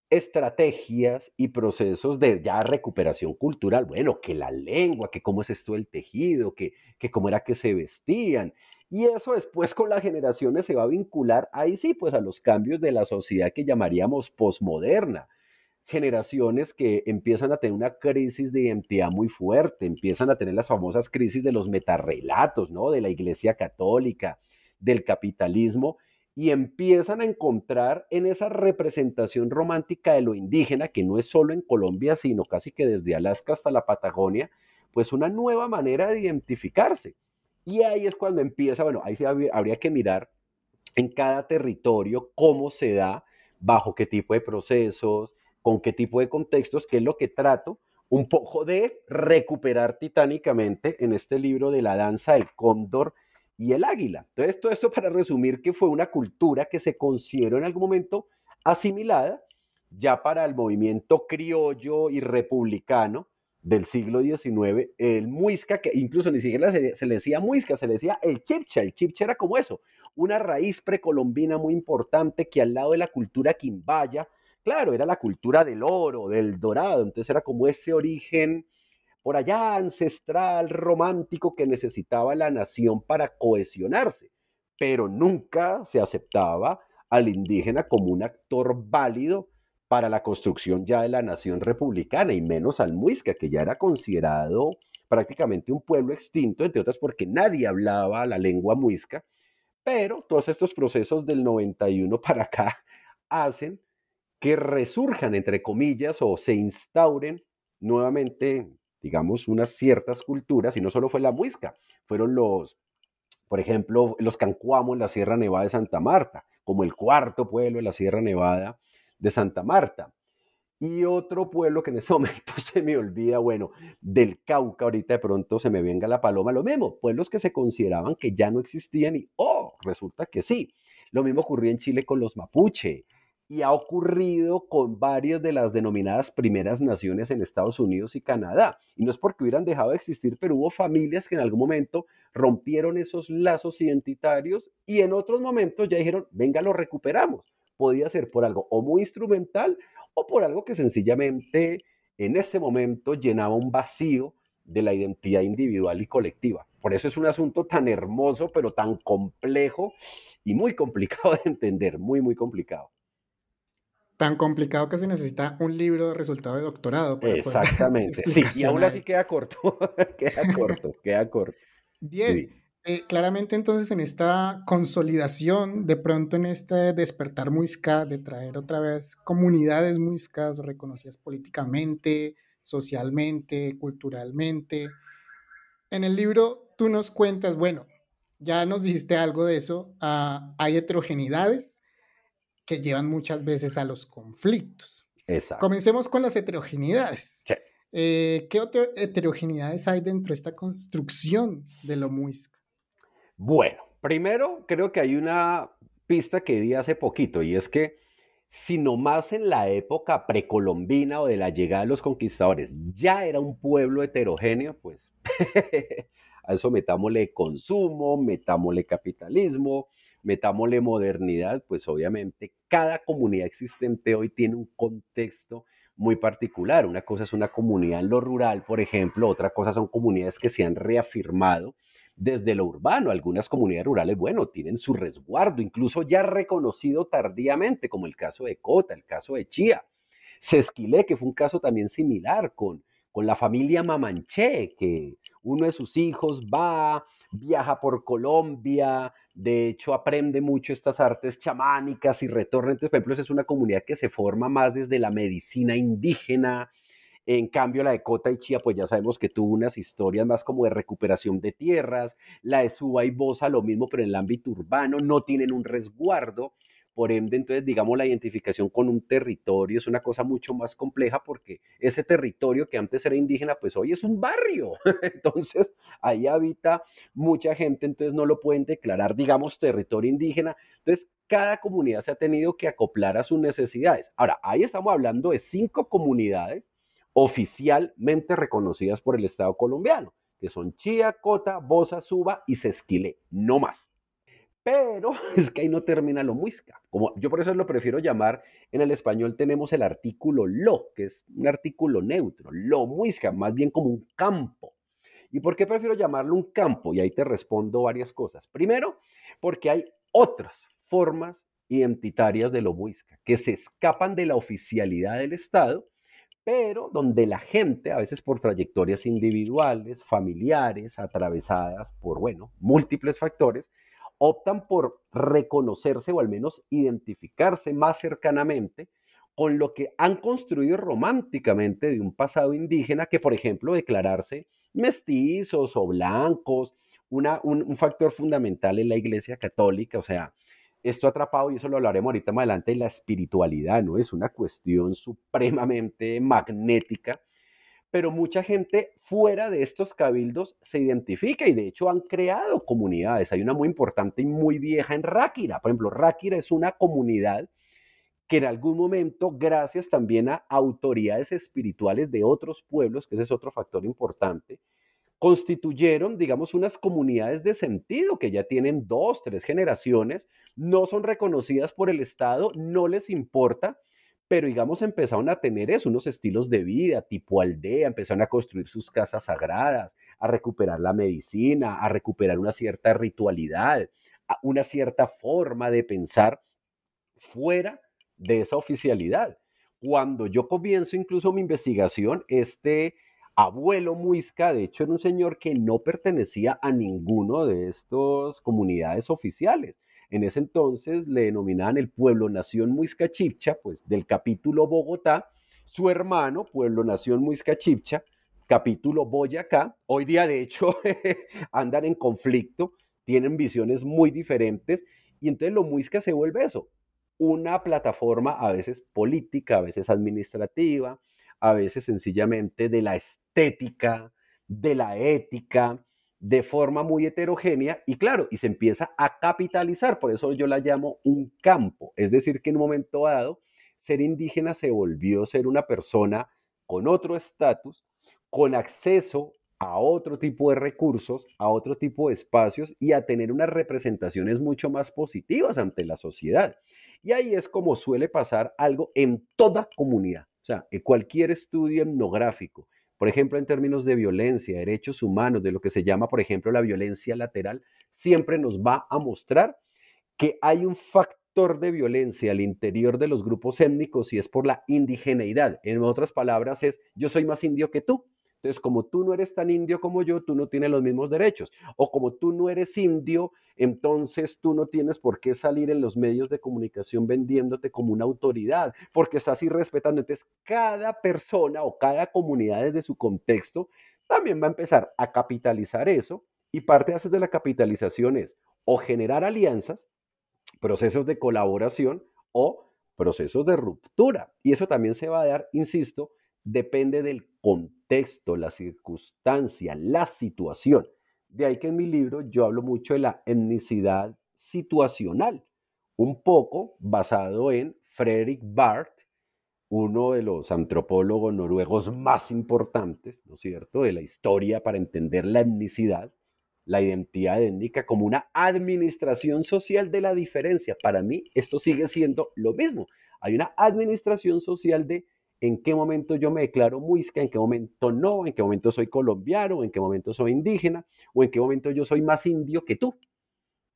Speaker 2: estrategias y procesos de ya recuperación cultural. Bueno, que la lengua, que cómo es esto el tejido, que, que cómo era que se vestían. Y eso después con las generaciones se va a vincular ahí sí, pues a los cambios de la sociedad que llamaríamos posmoderna generaciones que empiezan a tener una crisis de identidad muy fuerte, empiezan a tener las famosas crisis de los metarrelatos, ¿no? De la Iglesia Católica, del capitalismo, y empiezan a encontrar en esa representación romántica de lo indígena, que no es solo en Colombia, sino casi que desde Alaska hasta la Patagonia, pues una nueva manera de identificarse. Y ahí es cuando empieza, bueno, ahí habría que mirar en cada territorio cómo se da, bajo qué tipo de procesos, con qué tipo de contextos, que es lo que trato un poco de recuperar titánicamente en este libro de la danza del cóndor y el águila. Entonces, todo esto para resumir que fue una cultura que se consideró en algún momento asimilada ya para el movimiento criollo y republicano del siglo XIX, el muisca, que incluso ni siquiera se, se, le decía muisca, se le decía el chipcha. El chipcha era como eso, una raíz precolombina muy importante que al lado de la cultura quimbaya claro, era la cultura del oro, del dorado, entonces era como ese origen por allá ancestral, romántico que necesitaba la nación para cohesionarse, pero nunca se aceptaba al indígena como un actor válido para la construcción ya de la nación republicana y menos al muisca, que ya era considerado prácticamente un pueblo extinto, entre otras porque nadie hablaba la lengua muisca, pero todos estos procesos del 91 para acá [LAUGHS] hacen que resurjan, entre comillas, o se instauren nuevamente, digamos, unas ciertas culturas, y no solo fue la muisca, fueron los, por ejemplo, los cancuamos en la Sierra Nevada de Santa Marta, como el cuarto pueblo de la Sierra Nevada de Santa Marta. Y otro pueblo que en ese [LAUGHS] momento se me olvida, bueno, del Cauca, ahorita de pronto se me venga la paloma, lo mismo, pueblos que se consideraban que ya no existían y, oh, resulta que sí. Lo mismo ocurrió en Chile con los mapuche y ha ocurrido con varias de las denominadas primeras naciones en Estados Unidos y Canadá. Y no es porque hubieran dejado de existir, pero hubo familias que en algún momento rompieron esos lazos identitarios y en otros momentos ya dijeron, venga, lo recuperamos. Podía ser por algo o muy instrumental o por algo que sencillamente en ese momento llenaba un vacío de la identidad individual y colectiva. Por eso es un asunto tan hermoso, pero tan complejo y muy complicado de entender, muy, muy complicado.
Speaker 1: Tan complicado que se necesita un libro de resultado de doctorado.
Speaker 2: Para [LAUGHS] Exactamente. Sí, y aún así queda corto, [LAUGHS] queda corto, queda corto.
Speaker 1: Bien, eh, claramente entonces en esta consolidación, de pronto en este despertar muisca, de traer otra vez comunidades muiscas reconocidas políticamente, socialmente, culturalmente. En el libro tú nos cuentas, bueno, ya nos dijiste algo de eso, ah, hay heterogeneidades que llevan muchas veces a los conflictos.
Speaker 2: Exacto.
Speaker 1: Comencemos con las heterogeneidades. Eh, ¿Qué otras heterogeneidades hay dentro de esta construcción de lo muisca?
Speaker 2: Bueno, primero creo que hay una pista que di hace poquito y es que si nomás en la época precolombina o de la llegada de los conquistadores ya era un pueblo heterogéneo, pues [LAUGHS] a eso metámosle consumo, metámosle capitalismo, metámosle modernidad, pues obviamente cada comunidad existente hoy tiene un contexto muy particular. Una cosa es una comunidad en lo rural, por ejemplo, otra cosa son comunidades que se han reafirmado desde lo urbano. Algunas comunidades rurales, bueno, tienen su resguardo, incluso ya reconocido tardíamente, como el caso de Cota, el caso de Chía. Sesquilé, que fue un caso también similar con, con la familia Mamanché, que uno de sus hijos va, viaja por Colombia, de hecho aprende mucho estas artes chamánicas y retorna. Entonces, por ejemplo, es una comunidad que se forma más desde la medicina indígena, en cambio, la de Cota y Chía, pues ya sabemos que tuvo unas historias más como de recuperación de tierras. La de Suba y Bosa, lo mismo, pero en el ámbito urbano, no tienen un resguardo. Por ende, entonces, digamos, la identificación con un territorio es una cosa mucho más compleja porque ese territorio que antes era indígena, pues hoy es un barrio. [LAUGHS] Entonces, ahí habita mucha gente, entonces no lo pueden declarar, digamos, territorio indígena. Entonces, cada comunidad se ha tenido que acoplar a sus necesidades. Ahora, ahí estamos hablando de cinco comunidades oficialmente reconocidas por el Estado colombiano, que son Chía, Cota, Bosa, Suba y Sesquilé, no más. Pero [LAUGHS] es que ahí no termina lo muisca. Como yo por eso lo prefiero llamar, en el español tenemos el artículo lo, que es un artículo neutro, lo muisca, más bien como un campo. ¿Y por qué prefiero llamarlo un campo? Y ahí te respondo varias cosas. Primero, porque hay otras formas identitarias de lo muisca que se escapan de la oficialidad del Estado pero donde la gente, a veces por trayectorias individuales, familiares, atravesadas por, bueno, múltiples factores, optan por reconocerse o al menos identificarse más cercanamente con lo que han construido románticamente de un pasado indígena que, por ejemplo, declararse mestizos o blancos, una, un, factor fundamental en la Iglesia Católica, o sea, esto atrapado, y eso lo hablaremos ahorita más adelante, la espiritualidad, ¿no? Es una cuestión supremamente magnética, pero mucha gente fuera de estos cabildos se identifica y de hecho han creado comunidades. Hay una muy importante y muy vieja en Ráquira. Por ejemplo, Ráquira es una comunidad que en algún momento, gracias también a autoridades espirituales de otros pueblos, que ese es otro factor importante, constituyeron, digamos, unas comunidades de sentido que ya tienen dos, tres generaciones, no son reconocidas por el Estado, no les importa, pero digamos empezaron a tener eso, unos estilos de vida tipo aldea, empezaron a construir sus casas sagradas, a recuperar la medicina, a recuperar una cierta ritualidad, una cierta forma de pensar fuera de esa oficialidad. Cuando yo comienzo incluso mi investigación, este abuelo Muisca, de hecho, era un señor que no pertenecía a ninguno de estas comunidades oficiales. En ese entonces le denominaban el pueblo nación Muisca Chipcha, pues del capítulo Bogotá, su hermano, pueblo nación Muisca Chipcha, capítulo Boyacá. Hoy día, de hecho, [LAUGHS] andan en conflicto, tienen visiones muy diferentes y entonces lo Muisca se vuelve eso, una plataforma a veces política, a veces administrativa, a veces sencillamente de la estética, de la ética, de forma muy heterogénea y claro, y se empieza a capitalizar, por eso yo la llamo un campo, es decir, que en un momento dado ser indígena se volvió ser una persona con otro estatus, con acceso a otro tipo de recursos, a otro tipo de espacios y a tener unas representaciones mucho más positivas ante la sociedad. Y ahí es como suele pasar algo en toda comunidad. O sea, en cualquier estudio etnográfico, por ejemplo, en términos de violencia, derechos humanos, de lo que se llama, por ejemplo, la violencia lateral, siempre nos va a mostrar que hay un factor de violencia al interior de los grupos étnicos y es por la indigeneidad. En otras palabras, es yo soy más indio que tú. Entonces, como tú no eres tan indio como yo, tú no tienes los mismos derechos. O como tú no eres indio, entonces tú no tienes por qué salir en los medios de comunicación vendiéndote como una autoridad, porque estás irrespetando. Entonces, cada persona o cada comunidad desde su contexto también va a empezar a capitalizar eso y parte de de la capitalización es o generar alianzas, procesos de colaboración o procesos de ruptura. Y eso también se va a dar, insisto, depende del contexto, la circunstancia, la situación. De ahí que en mi libro yo hablo mucho de la etnicidad situacional, un poco basado en Fredrik Barth, uno de los antropólogos noruegos más importantes, ¿no es cierto?, de la historia para entender la etnicidad, la identidad étnica como una administración social de la diferencia. Para mí esto sigue siendo lo mismo. Hay una administración social de en qué momento yo me declaro muisca, en qué momento no, en qué momento soy colombiano, en qué momento soy indígena, o en qué momento yo soy más indio que tú.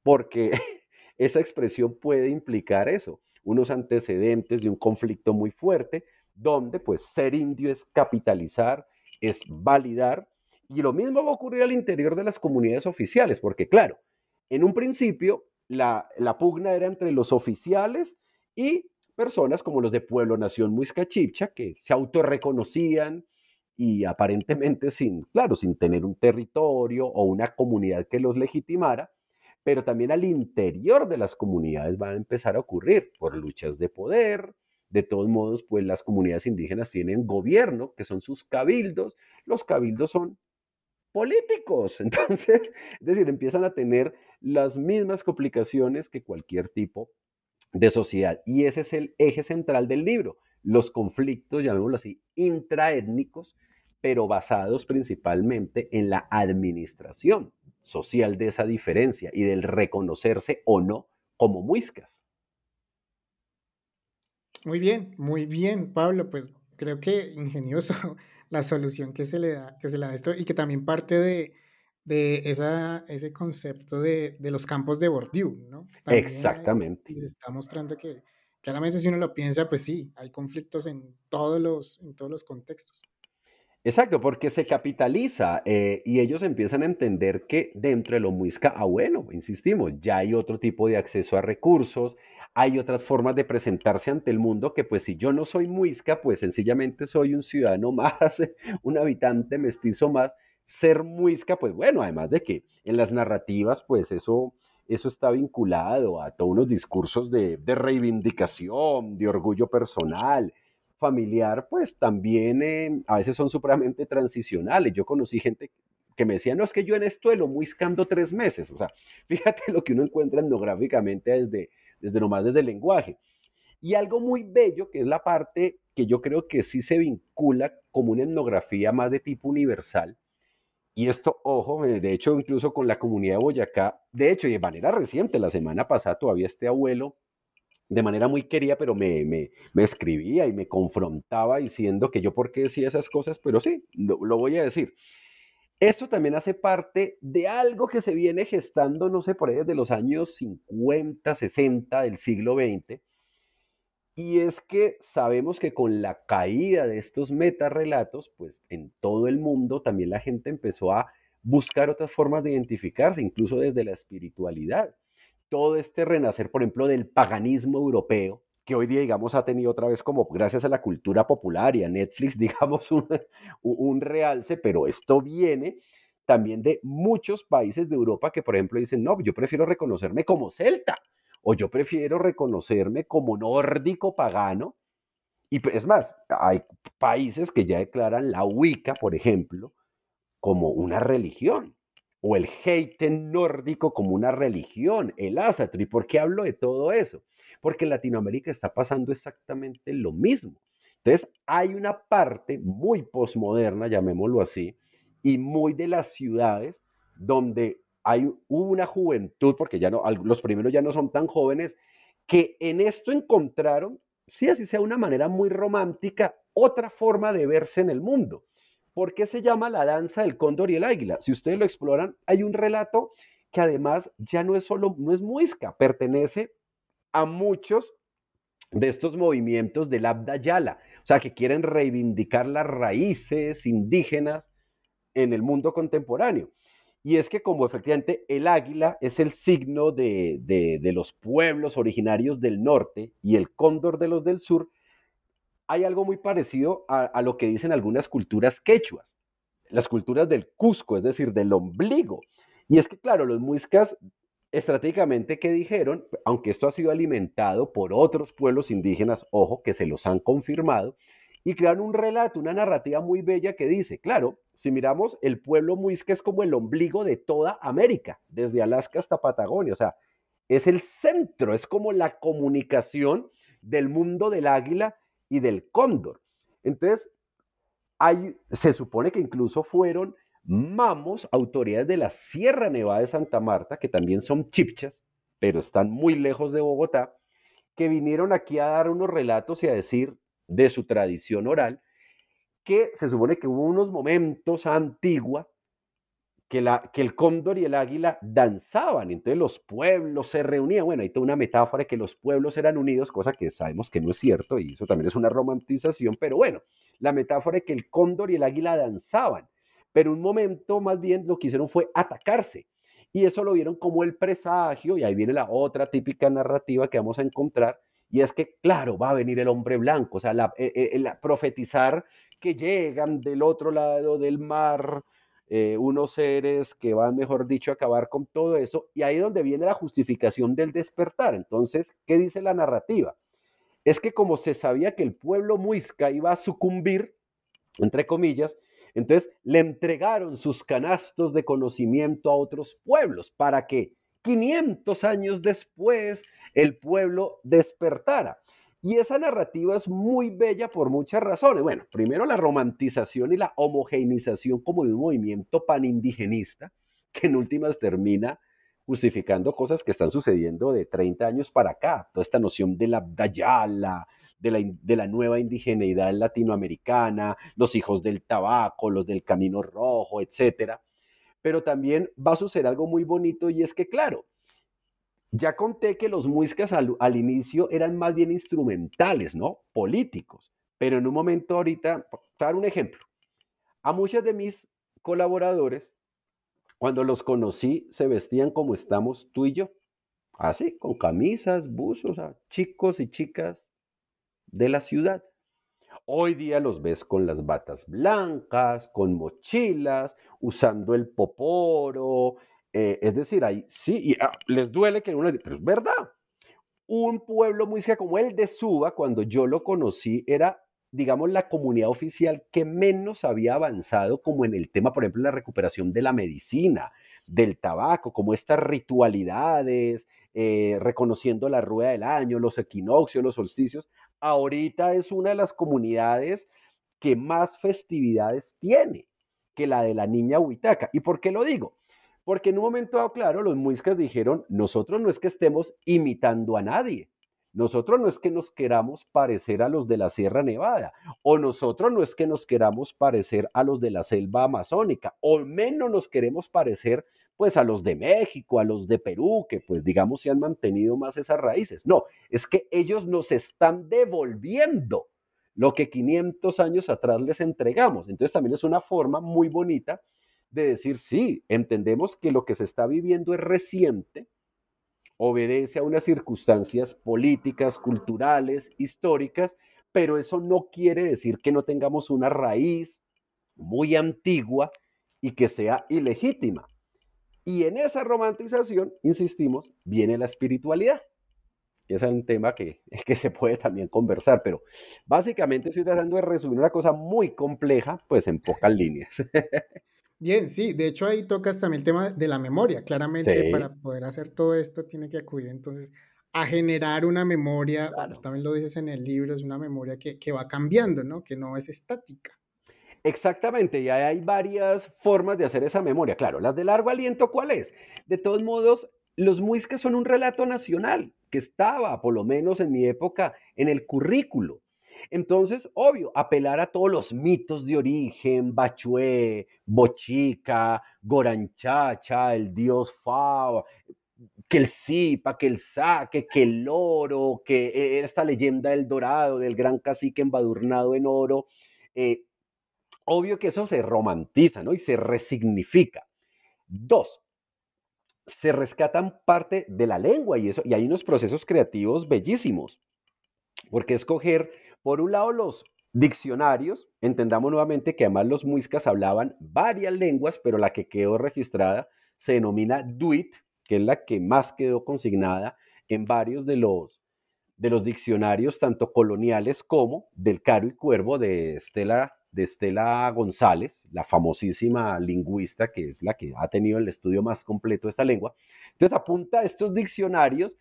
Speaker 2: Porque [LAUGHS] esa expresión puede implicar eso, unos antecedentes de un conflicto muy fuerte, donde pues ser indio es capitalizar, es validar, y lo mismo va a ocurrir al interior de las comunidades oficiales, porque claro, en un principio la, la pugna era entre los oficiales y personas como los de Pueblo Nación Muisca Chipcha, que se autorreconocían y aparentemente sin, claro, sin tener un territorio o una comunidad que los legitimara, pero también al interior de las comunidades van a empezar a ocurrir por luchas de poder. De todos modos, pues las comunidades indígenas tienen gobierno, que son sus cabildos. Los cabildos son políticos. [LAUGHS] Entonces, es decir, empiezan a tener las mismas complicaciones que cualquier tipo de sociedad. Y ese es el eje central del libro, los conflictos, llamémoslo así, intraétnicos, pero basados principalmente en la administración social de esa diferencia y del reconocerse o no como muiscas.
Speaker 1: Muy bien, muy bien, Pablo. Pues creo que ingenioso [LAUGHS] la solución que se le da, que se le da a esto y que también parte de, de esa, ese concepto de, de, los campos de Bourdieu, ¿no?
Speaker 2: Exactamente.
Speaker 1: Se está mostrando que claramente si uno lo piensa, pues sí, hay conflictos en todos los, en todos los contextos.
Speaker 2: Exacto, porque se capitaliza eh, y ellos empiezan a entender que dentro de lo muisca, ah bueno, insistimos, ya hay otro tipo de acceso a recursos, hay otras formas de presentarse ante el mundo que pues si yo no soy muisca, pues sencillamente soy un ciudadano [LAUGHS] más, un habitante mestizo más, ser muisca, pues bueno, además de que en las narrativas, pues eso, eso está vinculado a todos unos discursos de, reivindicación, de orgullo personal, familiar, pues también eh, a veces son supremamente transicionales. Yo conocí gente que me decía, no, es que yo en esto de lo muiscando tres meses. O sea, [LAUGHS] fíjate lo que uno encuentra etnográficamente desde, desde nomás desde el lenguaje. Y algo muy bello, que es la parte que yo creo que sí se vincula como una etnografía más de tipo universal, y esto, ojo, eh, de hecho, incluso con la comunidad de Boyacá, de hecho, y de manera reciente, la semana pasada todavía este abuelo, de manera muy querida, pero me, me, me escribía y me confrontaba diciendo que yo por qué decía esas cosas, pero sí, lo, voy a decir. Esto también hace parte de algo que se viene gestando, no sé, por ahí desde los años 50, 60 del siglo XX, y es que sabemos que con la caída de estos metarrelatos, pues en todo el mundo también la gente empezó a buscar otras formas de identificarse, incluso desde la espiritualidad. todo este renacer, por ejemplo, del paganismo europeo, que hoy día, digamos, ha tenido otra vez como, gracias a la cultura popular y a Netflix, [LAUGHS] digamos, un, un realce, pero esto viene también de muchos países de Europa que, por ejemplo, dicen, no, yo prefiero reconocerme como celta, o yo prefiero reconocerme como nórdico pagano. Y es más, hay países que ya declaran la Wicca, por ejemplo, como una religión o el Heiten nórdico como una religión, el Asatru. ¿Y por qué hablo de todo eso? Porque en Latinoamérica está pasando exactamente lo mismo. Entonces, hay una parte muy posmoderna, llamémoslo así, y muy de las ciudades donde hay una juventud, porque ya no, los primeros ya no son tan jóvenes, que en esto encontraron, sí, así sea una manera muy romántica, otra forma de verse en el mundo. ¿Por qué se llama la danza del cóndor y el águila? Si ustedes lo exploran, hay un relato que además ya no es solo, no es muisca, pertenece a muchos de estos movimientos del Abda Yala, o sea, que quieren reivindicar las raíces indígenas en el mundo contemporáneo. Y es que como efectivamente el águila es el signo de, de, los pueblos originarios del norte y el cóndor de los del sur, hay algo muy parecido a, lo que dicen algunas culturas quechuas, las culturas del Cusco, es decir, del ombligo. Y es que, claro, los muiscas estratégicamente que dijeron, aunque esto ha sido alimentado por otros pueblos indígenas, ojo, que se los han confirmado, y crearon un relato, una narrativa muy bella que dice, claro, si miramos, el pueblo muisca es como el ombligo de toda América, desde Alaska hasta Patagonia, o sea, es el centro, es como la comunicación del mundo del águila y del cóndor. Entonces, hay, se supone que incluso fueron mamos, autoridades de la Sierra Nevada de Santa Marta, que también son chipchas, pero están muy lejos de Bogotá, que vinieron aquí a dar unos relatos y a decir de su tradición oral, que se supone que hubo unos momentos antigua que, la, que el cóndor y el águila danzaban, entonces los pueblos se reunían, bueno, hay toda una metáfora de que los pueblos eran unidos, cosa que sabemos que no es cierto, y eso también es una romantización, pero bueno, la metáfora de que el cóndor y el águila danzaban, pero un momento más bien lo que hicieron fue atacarse, y eso lo vieron como el presagio, y ahí viene la otra típica narrativa que vamos a encontrar, y es que, claro, va a venir el hombre blanco, o sea, la, eh, eh, profetizar que llegan del otro lado del mar, eh, unos seres que van, mejor dicho, a acabar con todo eso, y ahí es donde viene la justificación del despertar. Entonces, ¿qué dice la narrativa? Es que como se sabía que el pueblo muisca iba a sucumbir, entre comillas, entonces le entregaron sus canastos de conocimiento a otros pueblos para que 500 años después el pueblo despertara. Y esa narrativa es muy bella por muchas razones. Bueno, primero la romantización y la homogeneización como de un movimiento panindigenista, que en últimas termina justificando cosas que están sucediendo de 30 años para acá. Toda esta noción de la dayala, de la, de la nueva indigeneidad latinoamericana, los hijos del tabaco, los del camino rojo, etcétera. Pero también va a suceder algo muy bonito y es que, claro, ya conté que los muiscas al, inicio eran más bien instrumentales, ¿no? Políticos. Pero en un momento ahorita, dar un ejemplo, a muchos de mis colaboradores, cuando los conocí, se vestían como estamos tú y yo. Así, con camisas, buzos, chicos y chicas de la ciudad. Hoy día los ves con las batas blancas, con mochilas, usando el poporo, eh, es decir, ahí sí, y ah, les duele que uno, pero es verdad. Un pueblo muy como el de Suba, cuando yo lo conocí, era, digamos, la comunidad oficial que menos había avanzado como en el tema, por ejemplo, la recuperación de la medicina, del tabaco, como estas ritualidades, eh, reconociendo la rueda del año, los equinoccios, los solsticios. Ahorita es una de las comunidades que más festividades tiene que la de la niña Huitaca. ¿Y por qué lo digo? Porque en un momento dado, claro, los muiscas dijeron, nosotros no es que estemos imitando a nadie, nosotros no es que nos queramos parecer a los de la Sierra Nevada, o nosotros no es que nos queramos parecer a los de la selva amazónica, o menos nos queremos parecer pues a los de México, a los de Perú, que pues digamos se han mantenido más esas raíces. No, es que ellos nos están devolviendo lo que 500 años atrás les entregamos. Entonces también es una forma muy bonita de decir, sí, entendemos que lo que se está viviendo es reciente, obedece a unas circunstancias políticas, culturales, históricas, pero eso no quiere decir que no tengamos una raíz muy antigua y que sea ilegítima. Y en esa romantización, insistimos, viene la espiritualidad. Ese es un tema que, [LAUGHS] que se puede también conversar, pero básicamente estoy tratando de resumir una cosa muy compleja, pues en pocas líneas. [LAUGHS]
Speaker 1: Bien, sí, de hecho ahí tocas también el tema de la memoria. Claramente para poder hacer todo esto tiene que acudir entonces a generar una memoria, también lo dices en el libro, es una memoria que, que va cambiando, ¿no? Que no es estática.
Speaker 2: Exactamente, y hay varias formas de hacer esa memoria. Claro, las de largo aliento, ¿cuál es? De todos modos, los muiscas son un relato nacional que estaba, por lo menos en mi época, en el currículo. Entonces, obvio, apelar a todos los mitos de origen, Bachué, Bochica, Goranchacha, el dios Fa, que el Zipa, que el Saque, que el oro, que e, esta leyenda del dorado, del gran cacique embadurnado en oro, eh, obvio que eso se romantiza, ¿no? Y se resignifica. Dos, se rescatan parte de la lengua y, eso, y hay unos procesos creativos bellísimos, porque escoger, por un lado, los diccionarios, entendamos nuevamente que además los muiscas hablaban varias lenguas, pero la que quedó registrada se denomina Duit, que es la que más quedó consignada en varios de los, de los diccionarios, tanto coloniales como del Caro y Cuervo de Estela de Estela González, la famosísima lingüista que es la que ha tenido el estudio más completo de esta lengua. Entonces apunta a estos diccionarios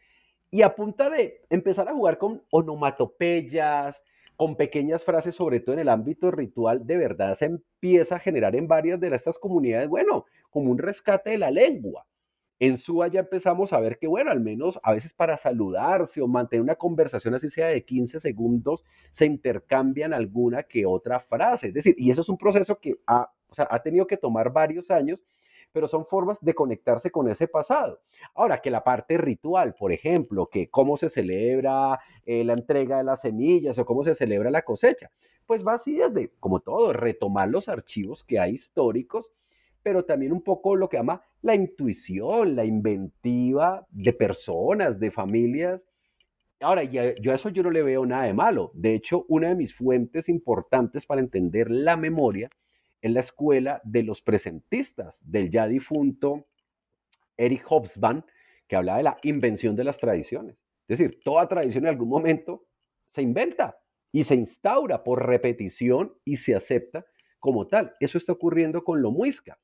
Speaker 2: y apunta de empezar a jugar con onomatopeyas, con pequeñas frases, sobre todo en el ámbito ritual, de verdad se empieza a generar en varias de estas comunidades, bueno, como un rescate de la lengua. En SUA ya empezamos a ver que, bueno, al menos a veces para saludarse o mantener una conversación así sea de 15 segundos, se intercambian alguna que otra frase. Es decir, y eso es un proceso que ha, ha tenido que tomar varios años, pero son formas de conectarse con ese pasado. Ahora, que la parte ritual, por ejemplo, que cómo se celebra eh, la entrega de las semillas o cómo se celebra la cosecha, pues va así desde, como todo, retomar los archivos que hay históricos pero también un poco lo que llama la intuición, la inventiva de personas, de familias. Ahora, yo a eso yo no le veo nada de malo. De hecho, una de mis fuentes importantes para entender la memoria es la escuela de los presentistas del ya difunto Eric Hobsbawm, que hablaba de la invención de las tradiciones. Es decir, toda tradición en algún momento se inventa y se instaura por repetición y se acepta como tal. Eso está ocurriendo con lo muisca.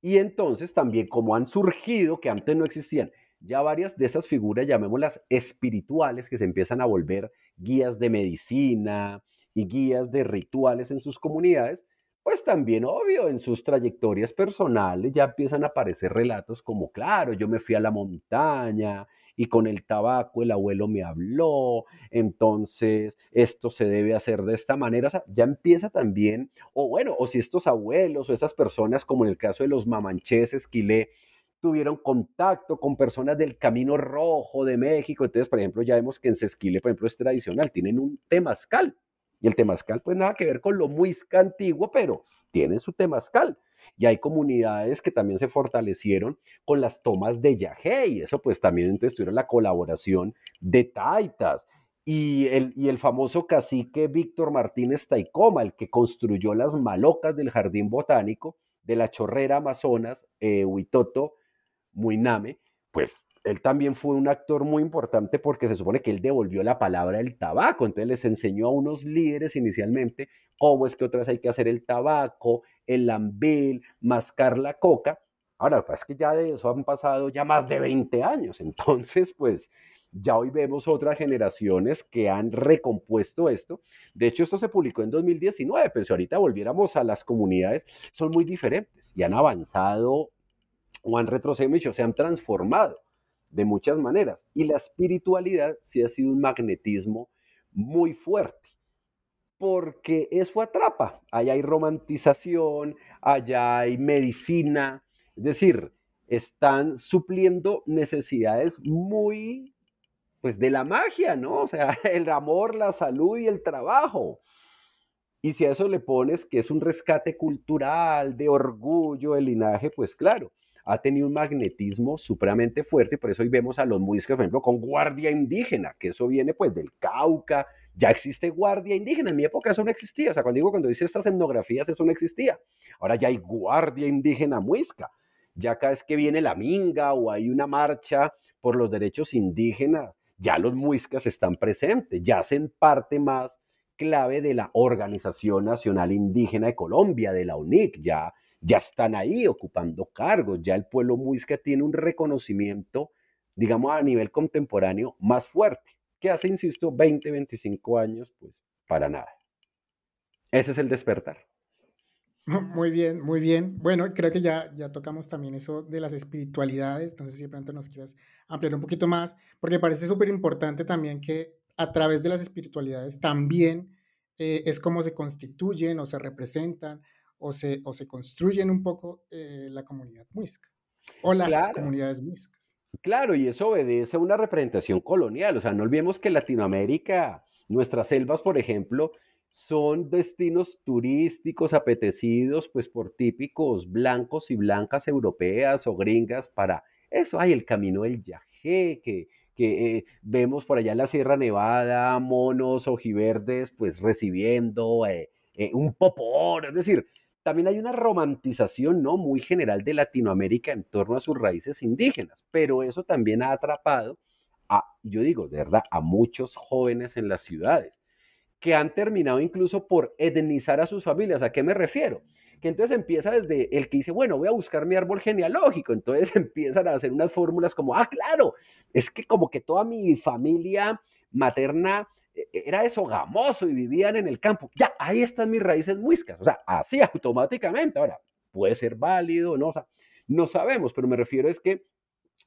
Speaker 2: Y entonces también como han surgido, que antes no existían, ya varias de esas figuras, llamémoslas espirituales, que se empiezan a volver guías de medicina y guías de rituales en sus comunidades, pues también, obvio, en sus trayectorias personales ya empiezan a aparecer relatos como, claro, yo me fui a la montaña y con el tabaco el abuelo me habló, entonces esto se debe hacer de esta manera, o sea, ya empieza también, o bueno, o si estos abuelos o esas personas, como en el caso de los mamanches, esquilé, tuvieron contacto con personas del Camino Rojo de México, entonces, por ejemplo, ya vemos que en Sesquile, por ejemplo, es tradicional, tienen un temazcal, el temazcal, pues nada que ver con lo muisca antiguo, pero tienen su temazcal. Y hay comunidades que también se fortalecieron con las tomas de Yajé, y eso pues también entonces tuvieron la colaboración de Taitas. Y el, y el famoso cacique Víctor Martínez Taicoma, el que construyó las malocas del jardín botánico de la chorrera Amazonas, eh, Huitoto, Muiname, pues él también fue un actor muy importante porque se supone que él devolvió la palabra del tabaco, entonces les enseñó a unos líderes inicialmente cómo es que otras hay que hacer el tabaco, el lambil, mascar la coca. Ahora, es que ya de eso han pasado ya más de 20 años, entonces pues ya hoy vemos otras generaciones que han recompuesto esto. De hecho, esto se publicó en 2019, pero si ahorita volviéramos a las comunidades, son muy diferentes y han avanzado o han retrocedido, se han transformado de muchas maneras. Y la espiritualidad sí ha sido un magnetismo muy fuerte porque eso atrapa. Allá hay romantización, allá hay medicina, es decir, están supliendo necesidades muy, pues, de la magia, ¿no? O sea, [LAUGHS] el amor, la salud y el trabajo. Y si a eso le pones que es un rescate cultural, de orgullo, de linaje, pues claro, ha tenido un magnetismo supremamente fuerte y por eso hoy vemos a los muiscas, por ejemplo, con guardia indígena, que eso viene pues del Cauca, ya existe guardia indígena, en mi época eso no existía, o sea, cuando digo, cuando dice estas etnografías, eso no existía, ahora ya hay guardia indígena muisca, ya cada vez que viene la minga o hay una marcha por los derechos indígenas, ya los muiscas están presentes, ya hacen parte más clave de la Organización Nacional Indígena de Colombia, de la UNIC, ya, ya están ahí ocupando cargos, ya el pueblo muisca tiene un reconocimiento, digamos, a nivel contemporáneo más fuerte, que hace, insisto, 20, 25 años, pues para nada. Ese es el despertar. [LAUGHS]
Speaker 1: Muy bien, muy bien. Bueno, creo que ya, ya tocamos también eso de las espiritualidades. Sé si de pronto nos quieras ampliar un poquito más, porque parece súper importante también que a través de las espiritualidades también eh, es como se constituyen o se representan o se, o se construyen un poco eh, la comunidad muisca o las comunidades muiscas.
Speaker 2: Claro, y eso obedece a una representación colonial. O sea, no olvidemos que Latinoamérica, nuestras selvas, por ejemplo, son destinos turísticos apetecidos pues por típicos blancos y blancas europeas o gringas para eso. Hay el camino del yajé, que, que eh, vemos por allá en la Sierra Nevada, monos ojiverdes pues recibiendo eh, eh, un popor, es decir, también hay una romantización no muy general de Latinoamérica en torno a sus raíces indígenas, pero eso también ha atrapado a, yo digo, de verdad, a muchos jóvenes en las ciudades que han terminado incluso por etnizar a sus familias. ¿A qué me refiero? Que entonces empieza desde el que dice, bueno, voy a buscar mi árbol genealógico. Entonces [LAUGHS] empiezan a hacer unas fórmulas como, ah, claro, es que como que toda mi familia materna era eso gamoso y vivían en el campo. Ya, ahí están mis raíces muiscas. O sea, así [LAUGHS] automáticamente. Ahora, puede ser válido, ¿no? No sabemos, pero me refiero es que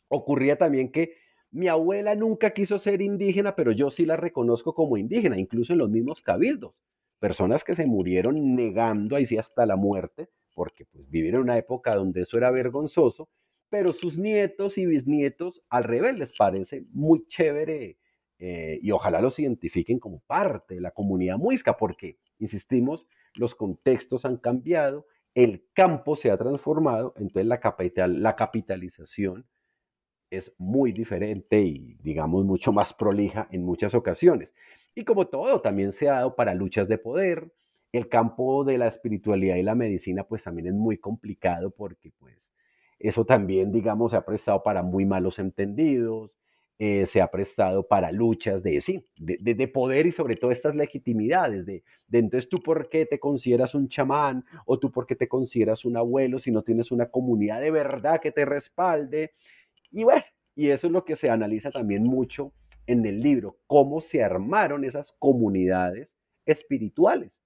Speaker 2: ocurría también que mi abuela nunca quiso ser indígena, pero yo sí la reconozco como indígena, incluso en los mismos cabildos. Personas que se murieron negando ahí sí hasta la muerte, porque pues vivieron en una época donde eso era vergonzoso, pero sus nietos y bisnietos al revés les parece muy chévere eh, y ojalá los identifiquen como parte de la comunidad muisca, porque, insistimos, los contextos han cambiado, el campo se ha transformado, entonces la, capital, la capitalización es muy diferente y, digamos, mucho más prolija en muchas ocasiones. Y como todo, también se ha dado para luchas de poder. El campo de la espiritualidad y la medicina, pues también es muy complicado porque, pues, eso también, digamos, se ha prestado para muy malos entendidos, eh, se ha prestado para luchas de, sí, de, poder y sobre todo estas legitimidades, de, de entonces tú por qué te consideras un chamán o tú por qué te consideras un abuelo si no tienes una comunidad de verdad que te respalde. Y bueno, y eso es lo que se analiza también mucho en el libro, cómo se armaron esas comunidades espirituales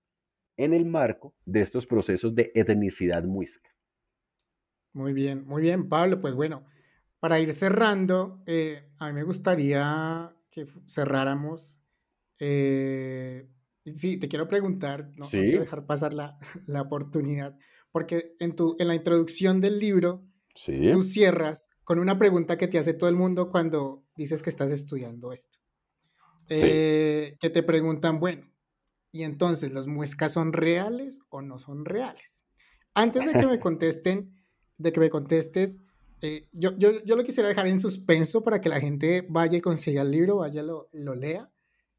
Speaker 2: en el marco de estos procesos de etnicidad muisca.
Speaker 1: Muy bien, muy bien, Pablo. Pues bueno, para ir cerrando, eh, a mí me gustaría que cerráramos. Eh, sí, te quiero preguntar, no, quiero dejar pasar la, [LAUGHS] la, oportunidad, porque en, tu, en la introducción del libro, tú cierras con una pregunta que te hace todo el mundo cuando dices que estás estudiando esto. Eh, que te preguntan, bueno, y entonces, ¿los muescas son reales o no son reales? Antes de que me [LAUGHS] contesten, de que me contestes, eh, yo, yo, yo, lo quisiera dejar en suspenso para que la gente vaya y consiga el libro, vaya lo, lo lea.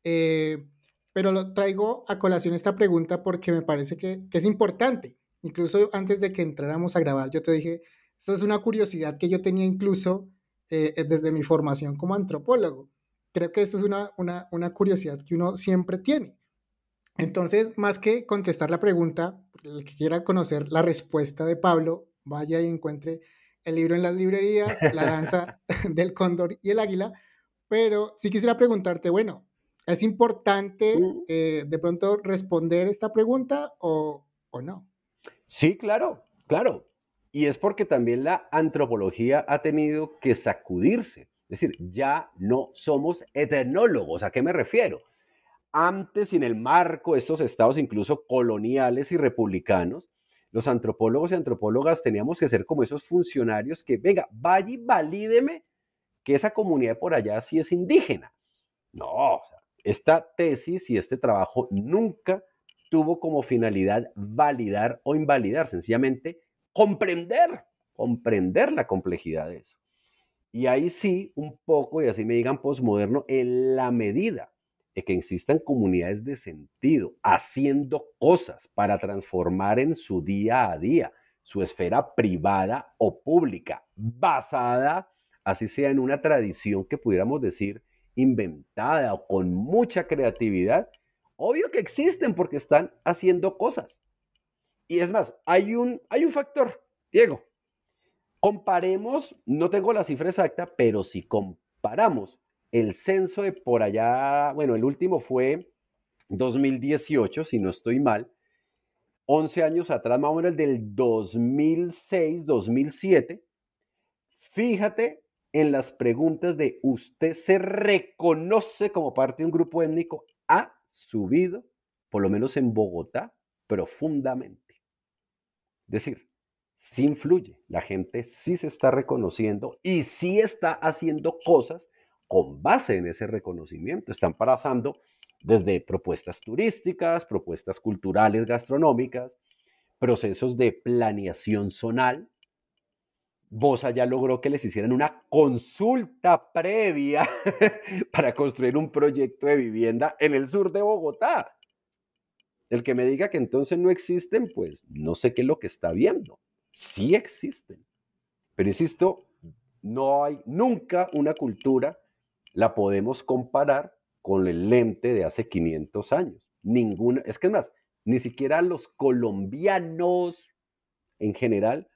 Speaker 1: Eh, pero lo traigo a colación esta pregunta porque me parece que, que es importante. Incluso antes de que entráramos a grabar, yo te dije, esto es una curiosidad que yo tenía incluso eh, eh, desde mi formación como antropólogo. Creo que esto es una, una, una curiosidad que uno siempre tiene. Entonces, más que contestar la pregunta, el que quiera conocer la respuesta de Pablo, vaya y encuentre el libro en las librerías, La danza [LAUGHS] [LAUGHS] del cóndor y el águila. Pero sí quisiera preguntarte, bueno, ¿es importante mm. eh, de pronto responder esta pregunta o, o no?
Speaker 2: Sí, claro, claro. Y es porque también la antropología ha tenido que sacudirse. Es decir, ya no somos etnólogos. ¿A qué me refiero? Antes, en el marco de estos estados incluso coloniales y republicanos, los antropólogos y antropólogas teníamos que ser como esos funcionarios que, venga, vaya y valídeme que esa comunidad por allá sí es indígena. No, esta tesis y este trabajo nunca tuvo como finalidad validar o invalidar, sencillamente comprender comprender la complejidad de eso. Y ahí sí, un poco, y así me digan posmoderno, en la medida de que existan comunidades de sentido, haciendo cosas para transformar en su día a día su esfera privada o pública, basada, así sea, en una tradición que pudiéramos decir inventada o con mucha creatividad, obvio que existen porque están haciendo cosas. Y es más, hay un, hay un factor, Diego. Comparemos, no tengo la cifra exacta, pero si comparamos el censo de por allá, bueno, el último fue 2018, si no estoy mal, 11 años atrás, más o menos el del 2006, 2007, fíjate en las preguntas de usted se reconoce como parte de un grupo étnico, ha subido, por lo menos en Bogotá, profundamente. Es decir, sí influye, la gente sí se está reconociendo y sí está haciendo cosas con base en ese reconocimiento. Están pasando desde propuestas turísticas, propuestas culturales, gastronómicas, procesos de planeación zonal. Bosa ya logró que les hicieran una consulta previa [LAUGHS] para construir un proyecto de vivienda en el sur de Bogotá. El que me diga que entonces no existen, pues no sé qué es lo que está viendo. Sí existen. Pero insisto, no hay nunca una cultura, la podemos comparar con el lente de hace 500 años. Ninguna, es que es más, ni siquiera los colombianos en general,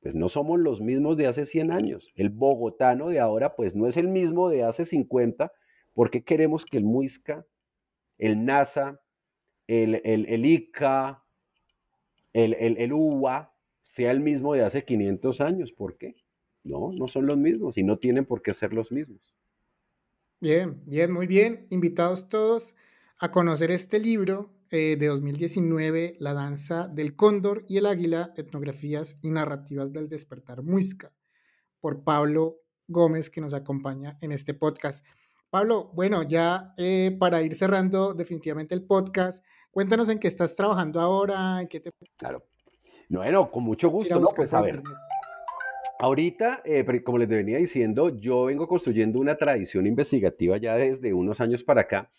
Speaker 2: pues no somos los mismos de hace 100 años. El bogotano de ahora, pues no es el mismo de hace 50, porque queremos que el Muisca, el NASA, el, el, ICA, el, el, UBA, sea el mismo de hace 500 años. ¿Por qué? No, no son los mismos y no tienen por qué ser los mismos.
Speaker 1: Bien, bien, muy bien. Invitados todos a conocer este libro eh, de 2019, La danza del cóndor y el águila, etnografías y narrativas del despertar muisca, por Pablo Gómez, que nos acompaña en este podcast. Pablo, bueno, ya eh, para ir cerrando definitivamente el podcast, cuéntanos en qué estás trabajando ahora, en qué te...
Speaker 2: Claro. Bueno, con mucho gusto, ¿no? Pues a ver, Ahorita, eh, como les venía diciendo, yo vengo construyendo una tradición investigativa ya desde unos años para acá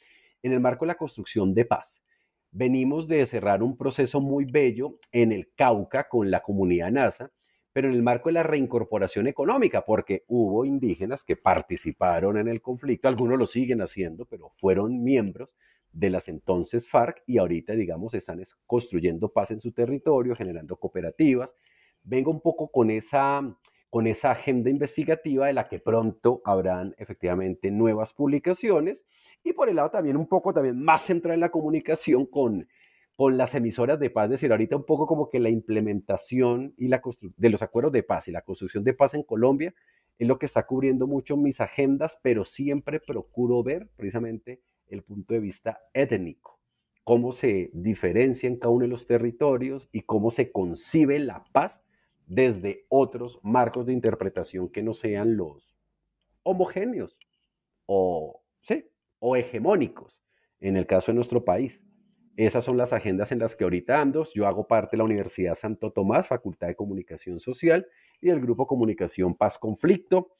Speaker 2: en el marco de la construcción de paz. Venimos de cerrar un proceso muy bello en el Cauca con la comunidad NASA, pero en el marco de la reincorporación económica, porque hubo indígenas que participaron en el conflicto, algunos lo siguen haciendo, pero fueron miembros de las entonces FARC y ahorita, digamos, están construyendo paz en su territorio, generando cooperativas. Vengo un poco con esa con esa agenda investigativa de la que pronto habrán efectivamente nuevas publicaciones. Y por el lado también un poco también más centrada en la comunicación con, con las emisoras de paz, es decir, ahorita un poco como que la implementación y la de los acuerdos de paz y la construcción de paz en Colombia es lo que está cubriendo mucho mis agendas, pero siempre procuro ver precisamente el punto de vista étnico, cómo se diferencia en cada uno de los territorios y cómo se concibe la paz desde otros marcos de interpretación que no sean los homogéneos o, sí, o hegemónicos en el caso de nuestro país. Esas son las agendas en las que ahorita ando. Yo hago parte de la Universidad Santo Tomás, Facultad de Comunicación Social y del Grupo Comunicación Paz Conflicto.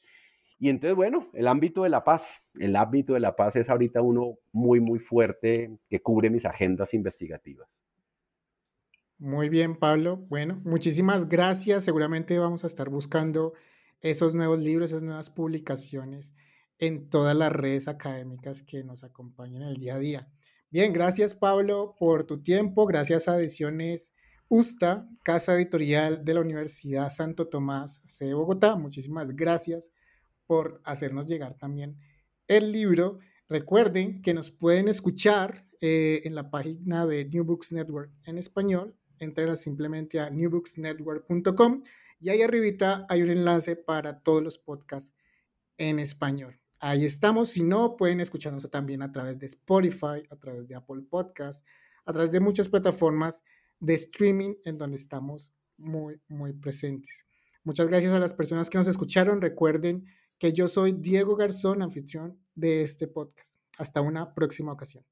Speaker 2: Y entonces, bueno, el ámbito de la paz, el ámbito de la paz es ahorita uno muy, muy fuerte que cubre mis agendas investigativas.
Speaker 1: Muy bien, Pablo. Bueno, muchísimas gracias. Seguramente vamos a estar buscando esos nuevos libros, esas nuevas publicaciones en todas las redes académicas que nos acompañan el día a día. Bien, gracias Pablo por tu tiempo. Gracias a Ediciones USTA, Casa Editorial de la Universidad Santo Tomás de Bogotá. Muchísimas gracias por hacernos llegar también el libro. Recuerden que nos pueden escuchar eh, en la página de New Books Network en español entren simplemente a newbooksnetwork.com y ahí arribita hay un enlace para todos los podcasts en español. Ahí estamos, si no, pueden escucharnos también a través de Spotify, a través de Apple Podcasts, a través de muchas plataformas de streaming en donde estamos muy, muy presentes. Muchas gracias a las personas que nos escucharon. Recuerden que yo soy Diego Garzón, anfitrión de este podcast. Hasta una próxima ocasión.